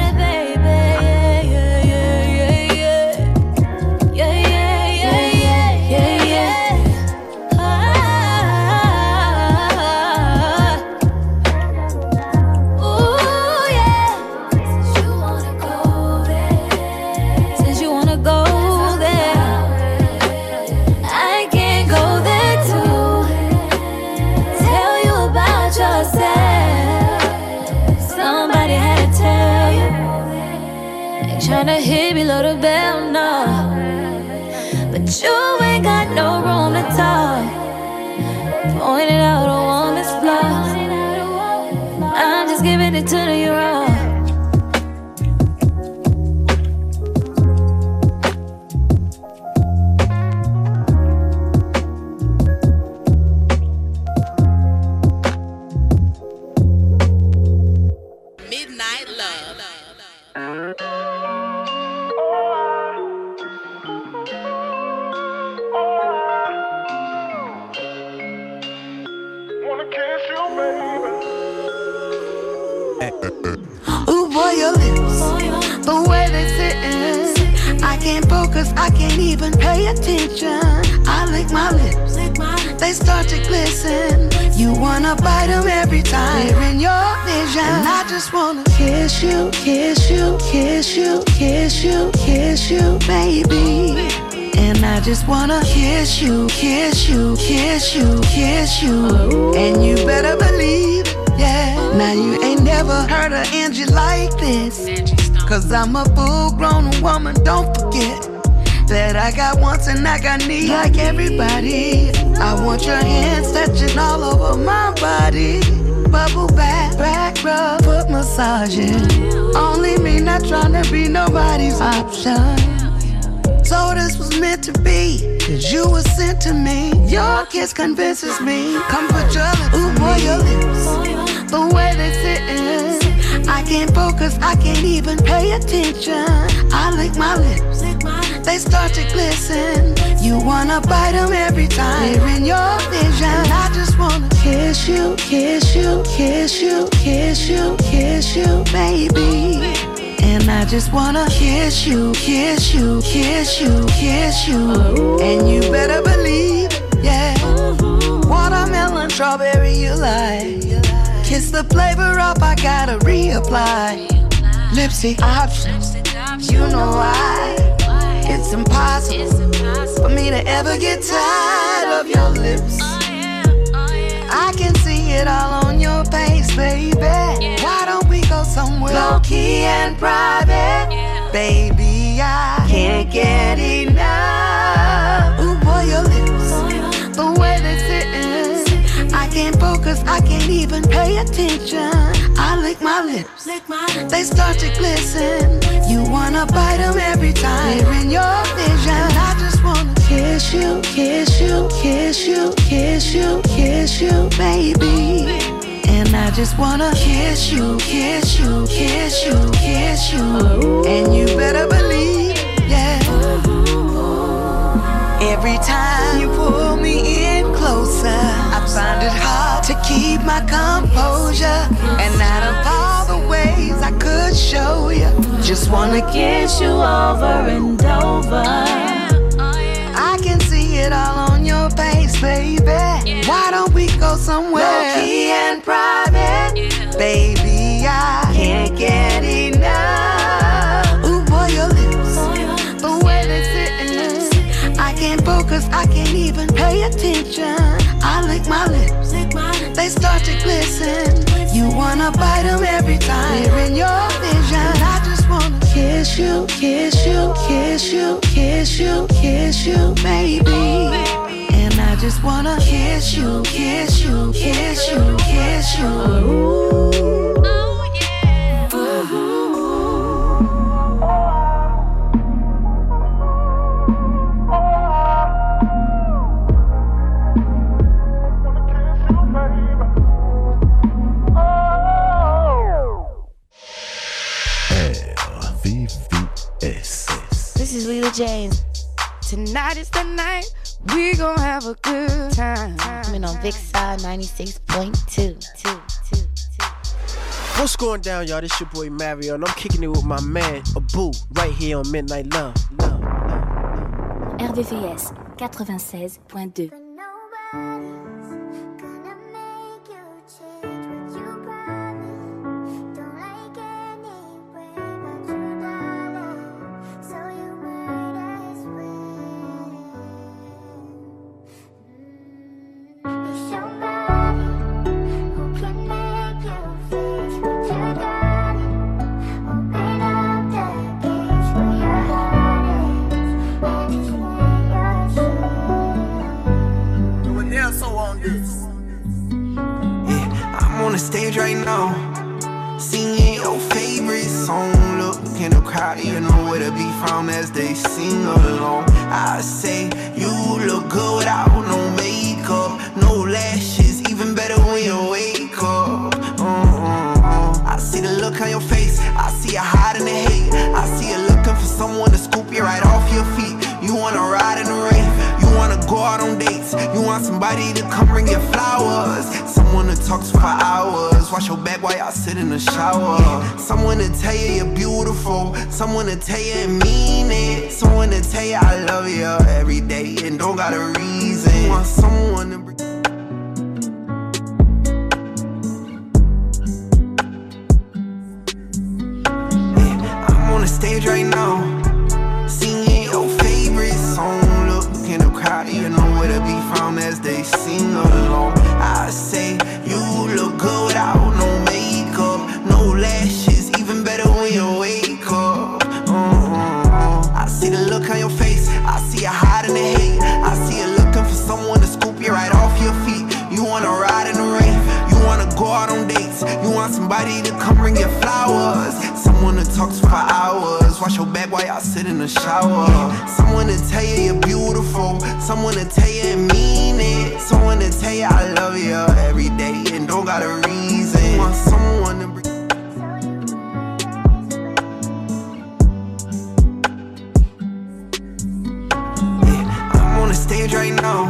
I'm a full grown woman, don't forget. That I got wants and I got needs like everybody. I want your hands touching all over my body. Bubble bath, back rub, foot massaging. Only me, not trying to be nobody's option. So this was meant to be, cause you were sent to me. Your kiss convinces me. Come put your lips Ooh, boy, your lips. The way they sitting. I can't focus, I can't even pay attention. I lick my lips. They start to glisten. You wanna bite them every time they're in your vision. I just wanna kiss you, kiss you, kiss you, kiss you, kiss you, baby. And I just wanna kiss you, kiss you, kiss you, kiss you. And you better believe, yeah. Watermelon, strawberry, you like. Kiss the flavor up, I gotta reapply. Lipstick options, you know why. It's impossible for me to ever get tired of your lips. I can see it all on your face, baby. Why don't we go somewhere low key and private? Baby, I can't get enough. Can't focus, I can't even pay attention. I lick my lips, they start to glisten. You wanna bite them every time they're in your vision. I just wanna kiss you, kiss you, kiss you, kiss you, kiss you, baby. And I just wanna kiss you, kiss you, kiss you, kiss you. And you better believe, yeah. Every time you pull me in closer, find it hard to keep my composure. And out of all the ways I could show you, just wanna kiss you over and over. I can see it all on your face, baby. Why don't we go somewhere low key and private, baby? I can't get enough. Ooh, boy, your lips, the way they sitting, I can't focus, I can't even pay attention. I lick my lips, they start to glisten. You wanna bite them every time they're in your vision. I just wanna kiss you, kiss you, kiss you, kiss you, kiss you, baby. And I just wanna kiss you, kiss you, kiss you, kiss you. Ooh. Oh, RVVS. This is Lila James. Tonight is the night. We gonna have a good time. Coming on Vixar 96.2. What's going down, y'all? This your boy Mario, and I'm kicking it with my man Abu right here on Midnight Love. Love, love, love. RVVS 96.2. crowd, you know where to be found as they sing along. I say you look good without no makeup, no lashes, even better when you wake up. Uh-uh-uh. I see the look on your face, I see you hiding the hate. I see you looking for someone to scoop you right off your feet. You wanna ride in the rain, go out on dates, you want somebody to come bring you flowers, someone to talk to for hours, wash your back while y'all sit in the shower, someone to tell you you're beautiful, someone to tell you and mean it, someone to tell you I love you every day and don't got a reason. Want someone to someone to talk to for hours, wash your back while y'all sit in the shower, someone to tell you you're beautiful, someone to tell you and mean it, someone to tell you I love you every day and don't got a reason. Want someone to bring I'm on the stage right now,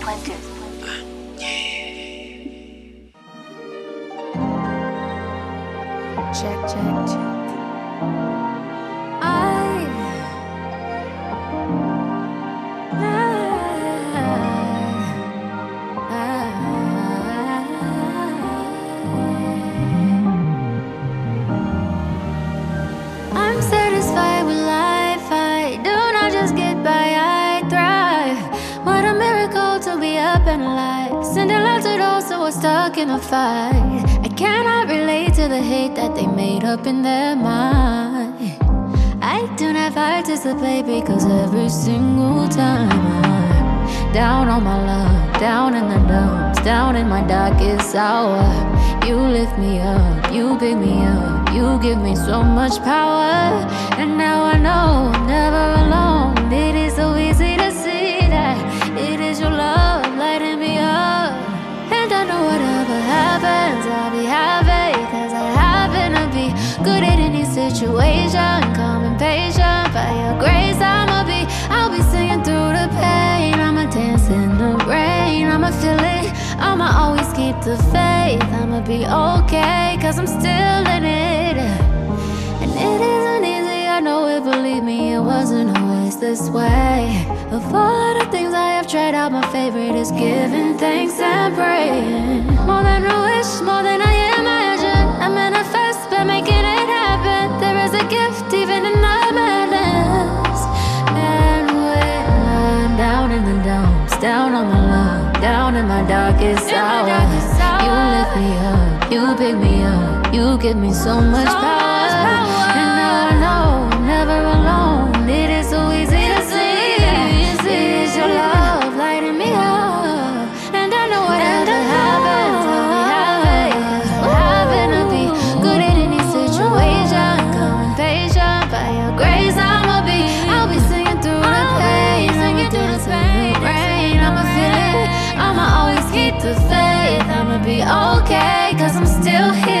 lies. Cinderella's it those so we're stuck in a fight. I cannot relate to the hate that they made up in their mind. I do not participate because every single time I'm down on my luck, down in the dumps, down in my darkest hour. You lift me up, you pick me up, you give me so much power, and now I know I'm never alone. situation. come and patient, by your grace, I'ma be, I'll be singing through the pain. I'ma dance in the rain, I'ma feel it. I'ma always keep the faith, I'ma be okay, cause I'm still in it. And it isn't easy, I know it, believe me, it wasn't always this way. Of all the things I have tried out, my favorite is giving thanks and praying. More than a wish, more than I imagine. I manifest by making it gift even in our madness. And when I'm down in the dumps, down on my luck, down in my darkest in hours, my darkest you lift me up, you pick me up, you give me so much so power. Much power. still here.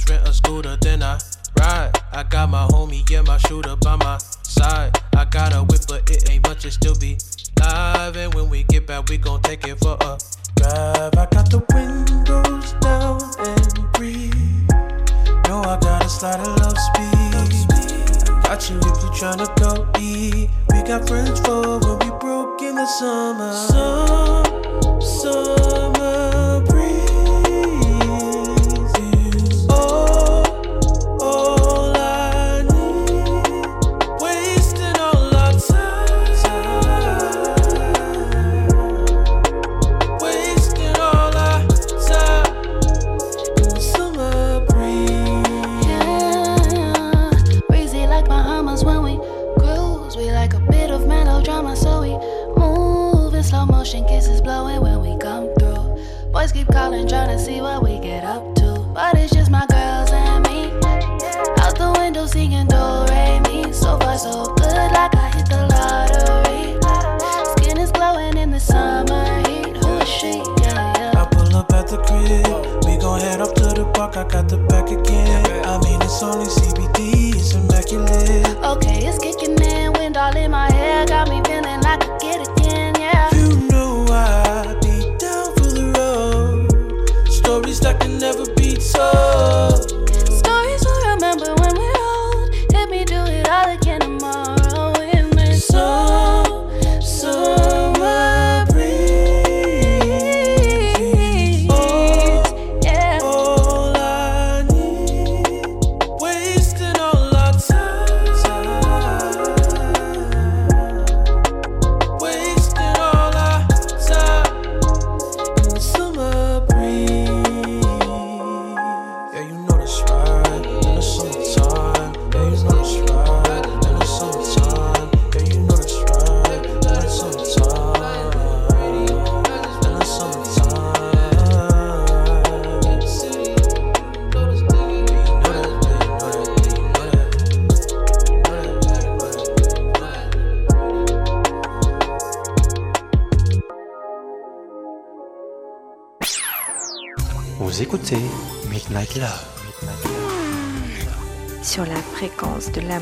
just rent a scooter, then I ride. I got my homie, yeah, my shooter by my side. I got a whip, but it ain't much, it still be live. And when we get back, we gon' take it for a drive. I got the windows down and breathe. No, I got a slide of love speed. Got you if you tryna go eat. We got friends for when we broke in the summer. Some, some. de la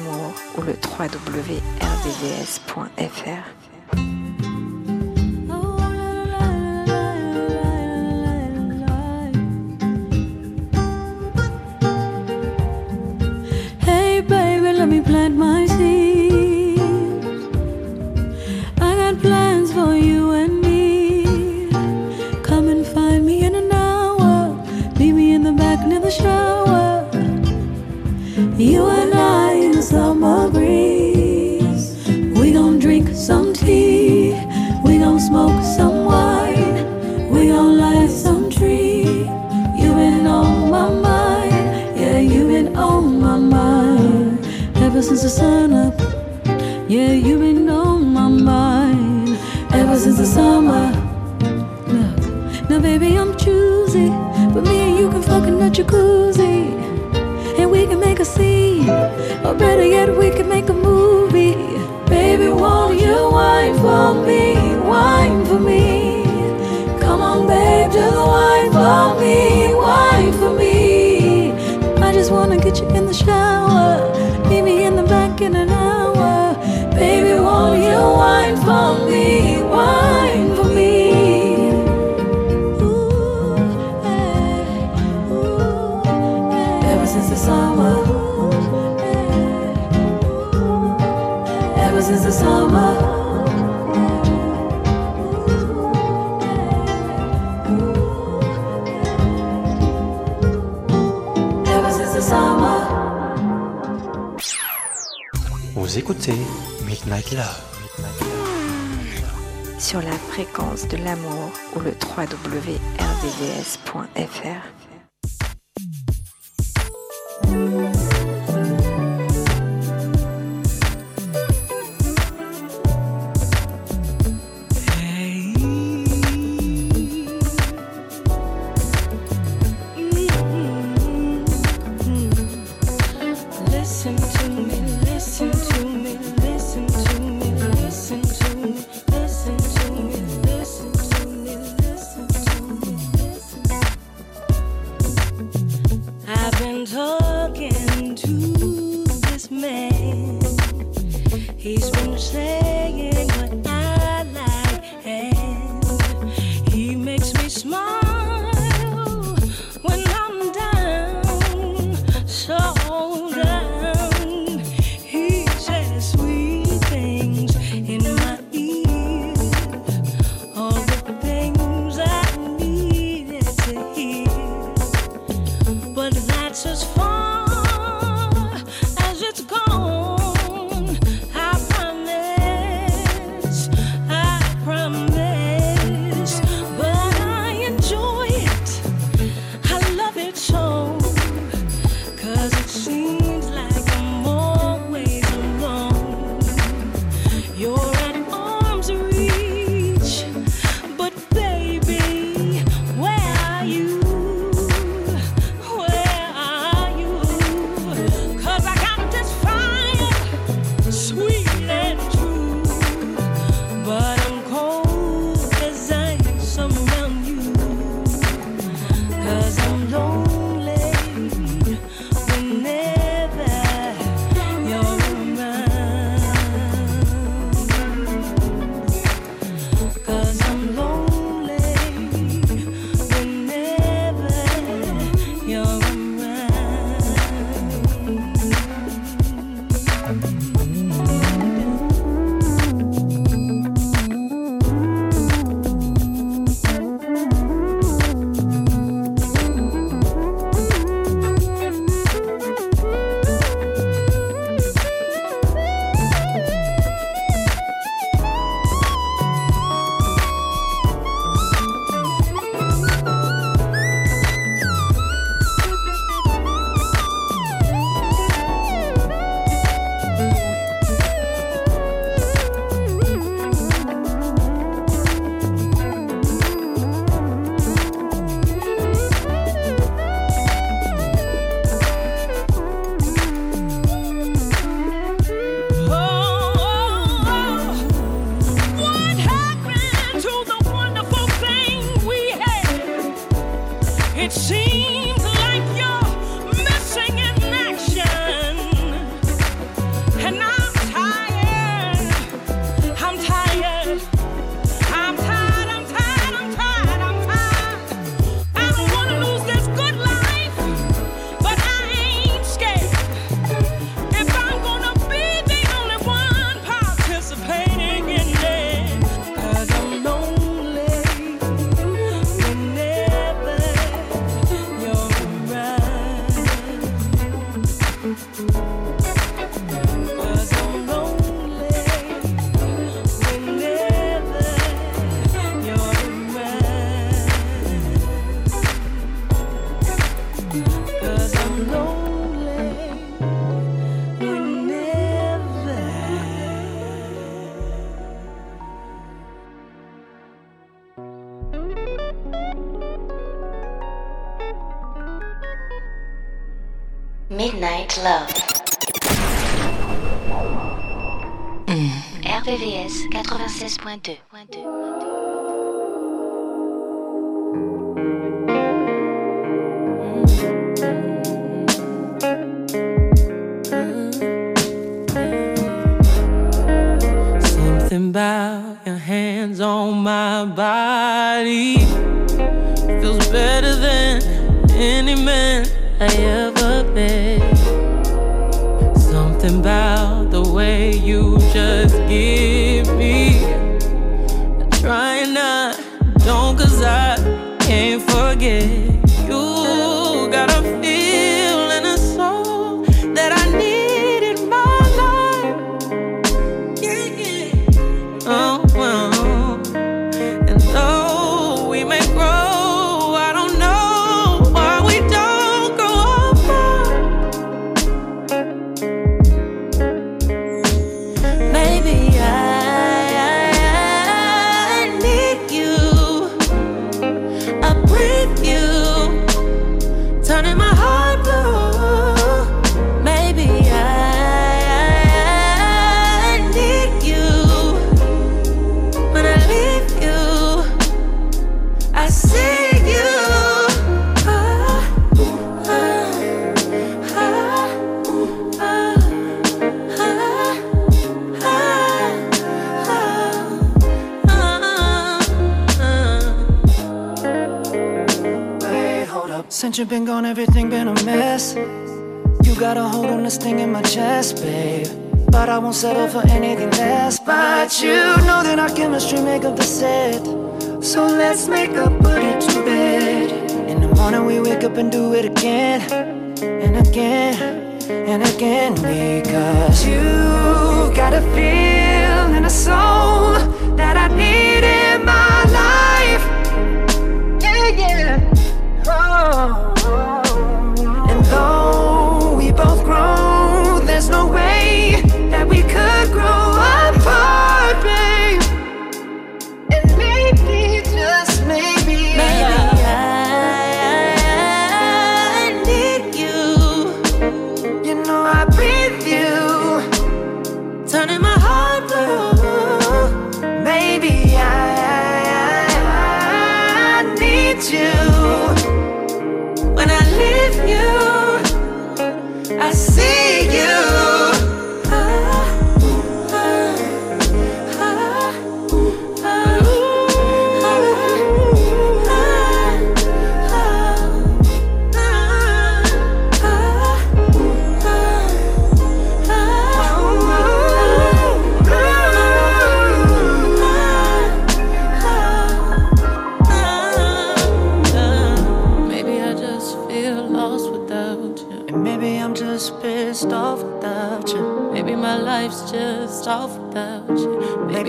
Midnight need you. When I leave you, I see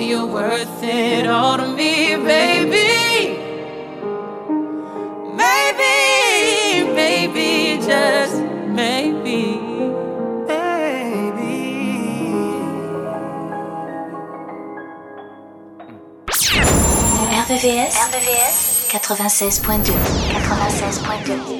you're worth it all to me, baby. Maybe, maybe, just maybe. RVVS, RVVS 96.2 96.2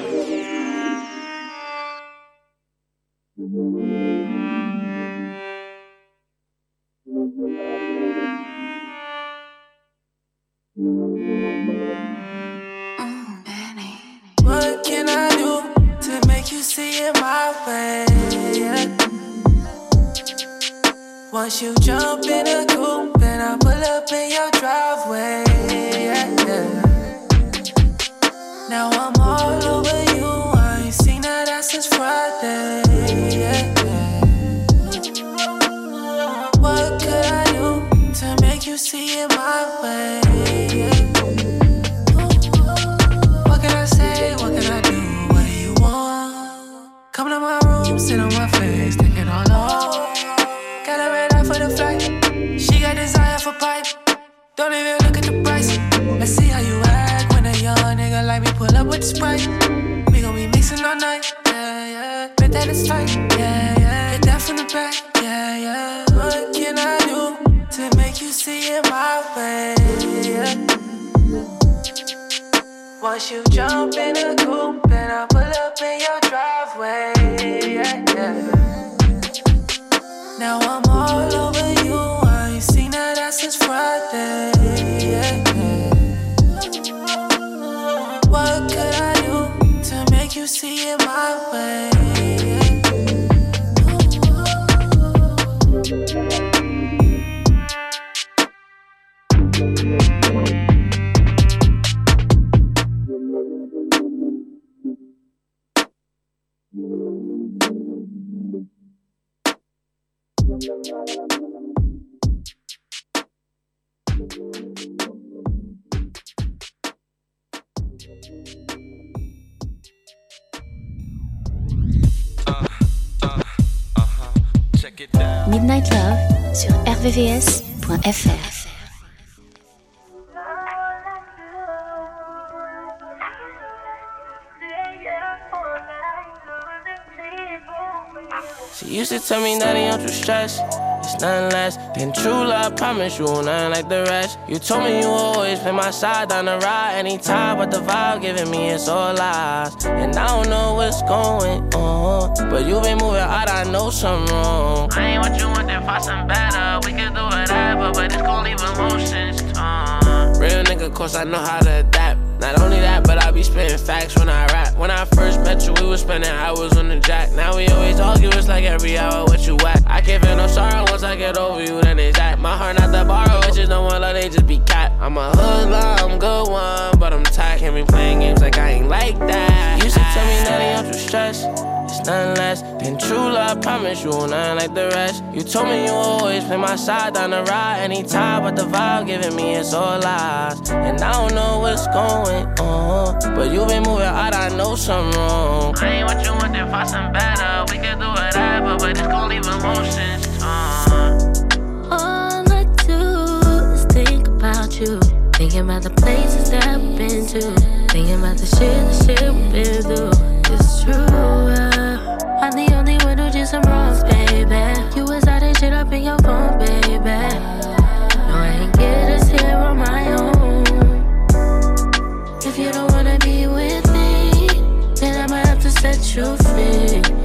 than true love. Promise you nothing like the rest. You told me you always play my side down the ride anytime, but the vibe giving me is all lies. And I don't know what's going on, but you been moving out. I know something wrong. I ain't what you want, then find something better. We can do whatever, but it's gon' leave emotions torn. Real nigga, cause I know how to adapt. Not only that, but I be spitting facts when I rap. When I first met you, we was spending hours on the jack. Now we always argue, it's like every hour what you at. I can't feel no sorrow once I get over you, then it's at. My heart not the borrow, it's just no one love, they just be cat. I'm a hoodlum, I'm good one, but I'm tired. Can't be playing games like I ain't like that. you should tell me no Used stress. It's nothing less than true love. Promise you, nothing like the rest. You told me you always play my side down the ride anytime, but the vibe giving me is all lies. And I don't know what's going on, but you been moving out. I know something wrong. I ain't what you want, then find some better. We can do whatever, but it's gon' leave emotions torn. All I do is think about you. Thinking about the places that we've been to. Thinking about the shit, the shit we've been through. It's true. uh, I'm the only one who did some wrongs, baby. You was out and shit up in your phone, baby.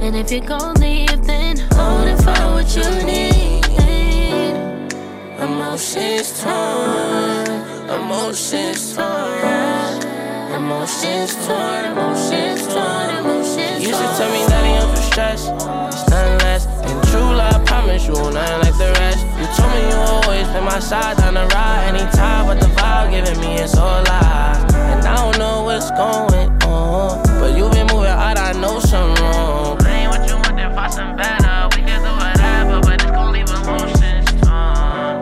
And if you gon' leave, then hold it for what you need. Emotions torn, emotions torn, emotions torn, emotions torn, emotions torn. You to tell me that I'm stressed. It's nothing less than true love. Promise you, nothing like the rest. You told me you always play my side down the ride anytime, but the vibe giving me is all lies. And I don't know what's going on, but you been moving out. I know something wrong. Find some better. We can do whatever, but it's gon' leave emotions torn.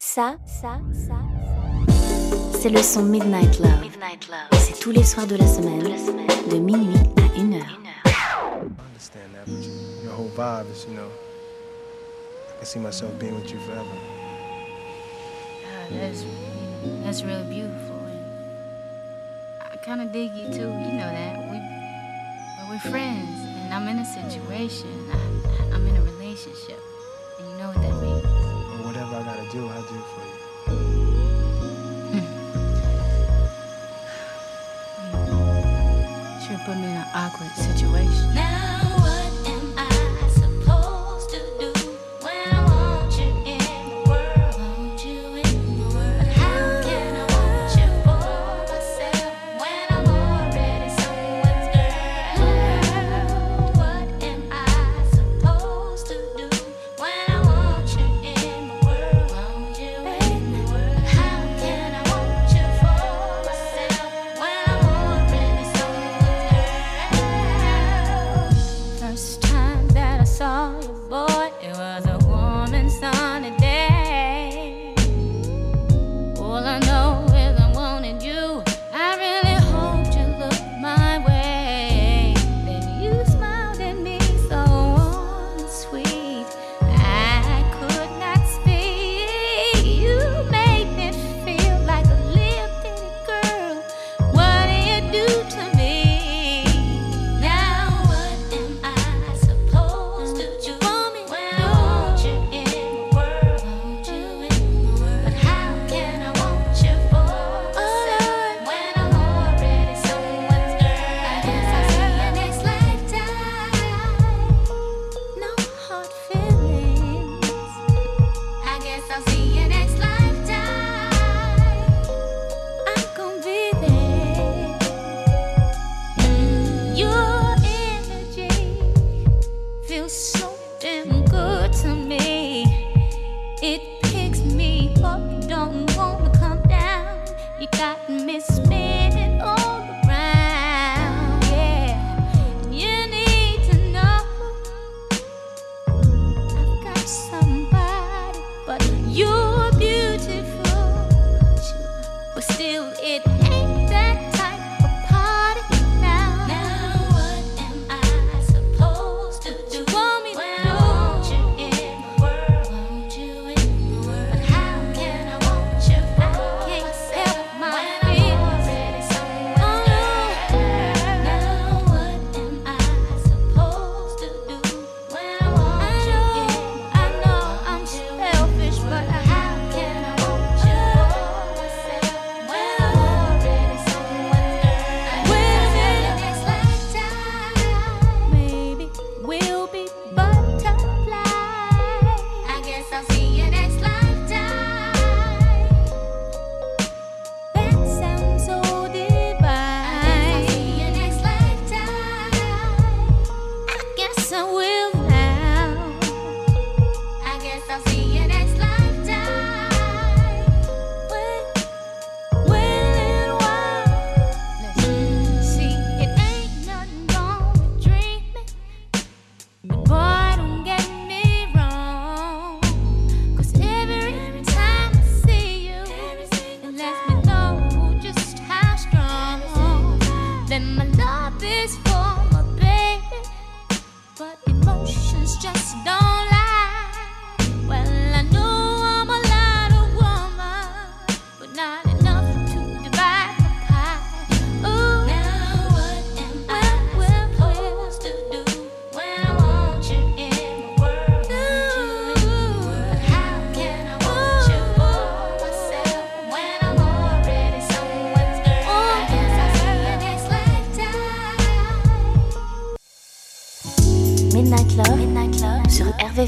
Ça, ça, ça, c'est le son Midnight Love. Et c'est tous les soirs de la semaine, de minuit à 1 heure. understand that, but you, your whole vibe is, you know, I can see myself being with you forever. Yeah, that's really, that's really beautiful. And I kind of dig you too. You know that we, but we're friends, and I'm in a situation. I, I'm in a relationship, and you know what that means. Or whatever I gotta do, I'll do it for you. Sure put me in an awkward situation. Now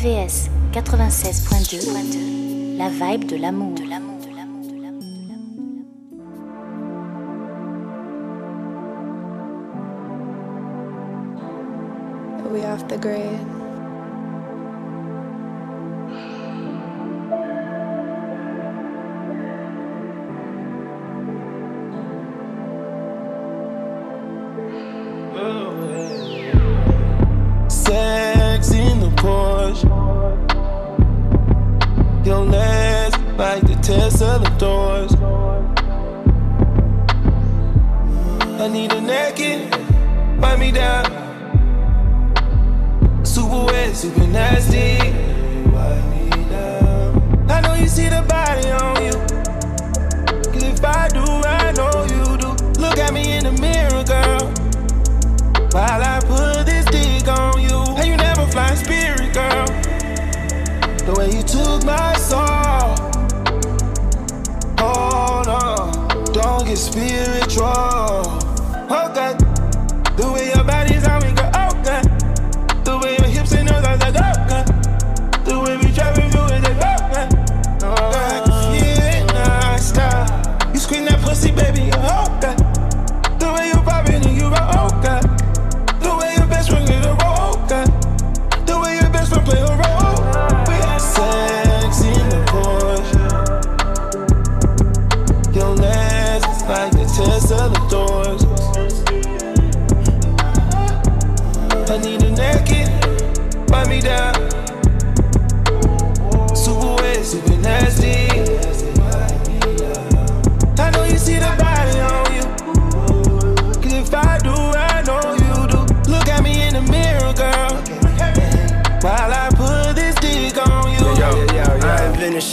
RVVS 96.2, la vibe de l'amour. Spiritual.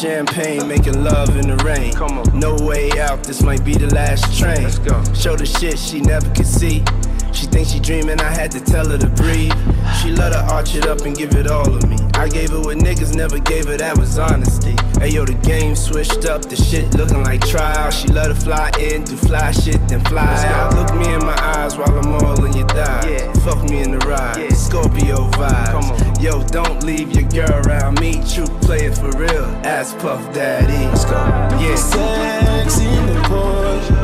Champagne, making love in the rain. Come on. No way out, this might be the last train. Let's go. Show the shit she never could see. She thinks she dreaming, I had to tell her to breathe. She let her arch it up and give it all of me. I gave her what niggas never gave her, that was honesty. Hey yo, the game switched up, the shit looking like trial. She let her fly in, do fly shit, then fly out. Look me in my eyes while I'm all in your thighs. Fuck me in the ride, yeah. Scorpio vibes. Yo, don't leave your girl around me. True player for real, ass puff daddy. Let's go. Yeah. Sex in the Porsche.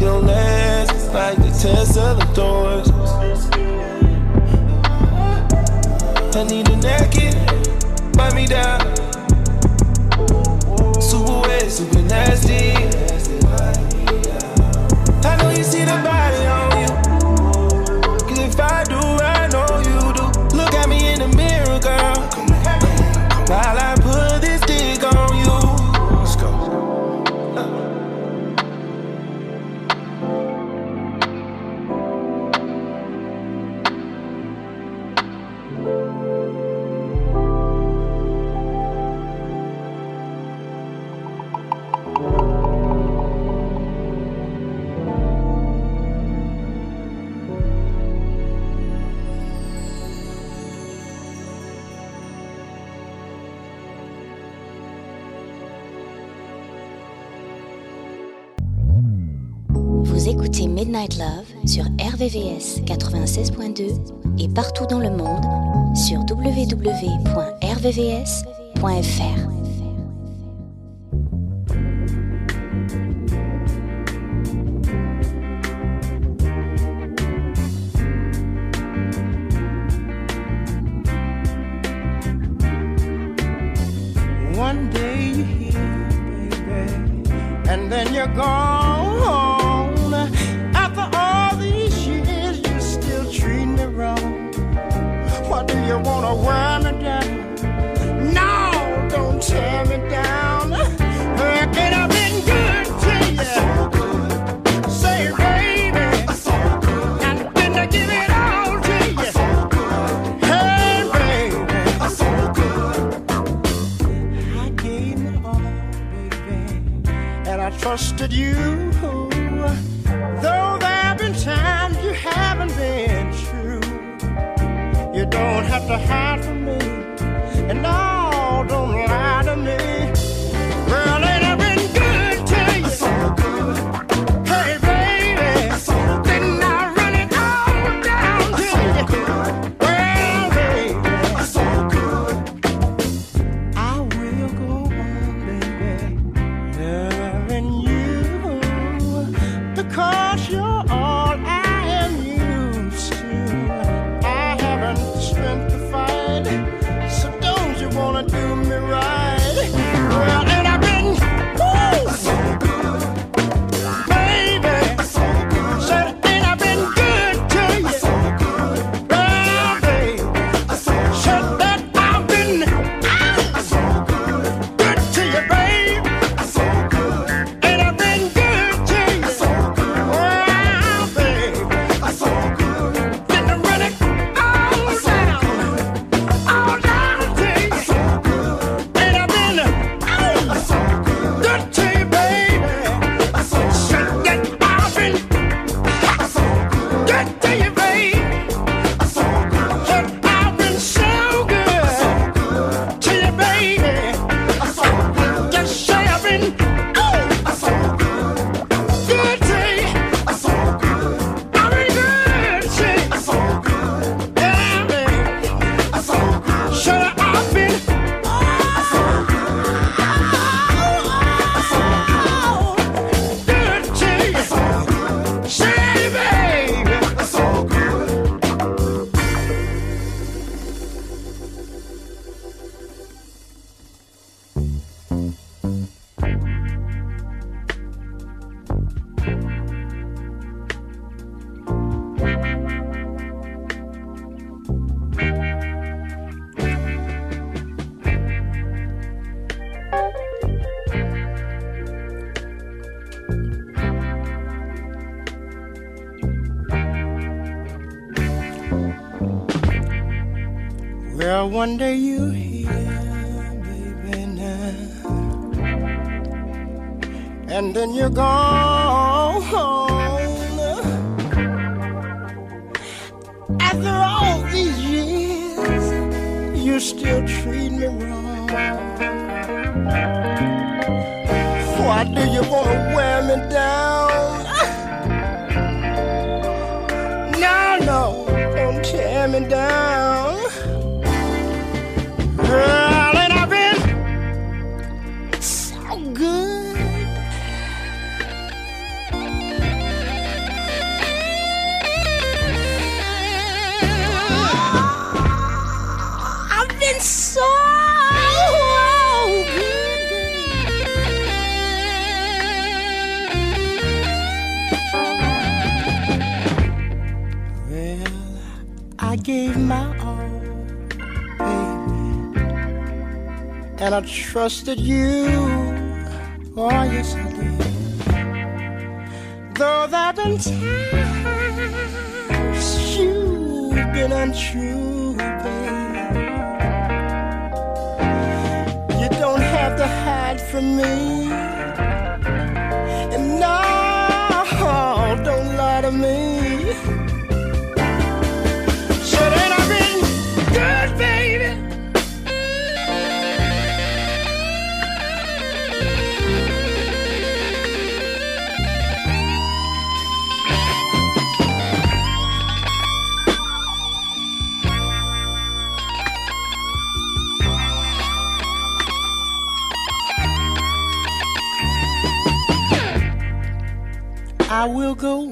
Your legs is like the Tesla doors. I need a naked, wipe me down. Super wet, super nasty. I know you see the body on you. Cause if I do, I know you do. Look at me in the mirror, girl. While I RVVS 96.2 et partout dans le monde sur www.rvvs.fr. wonder you here, baby, now. And then you're gone. After all these years, you still treat me wrong. Why do you want to wear me down? no, no, don't tear me down. and I trusted you. Oh, yes, I did. Though there've been times you've been untrue, babe. You don't have to hide from me. And no, don't lie to me. go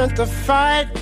got the to fight,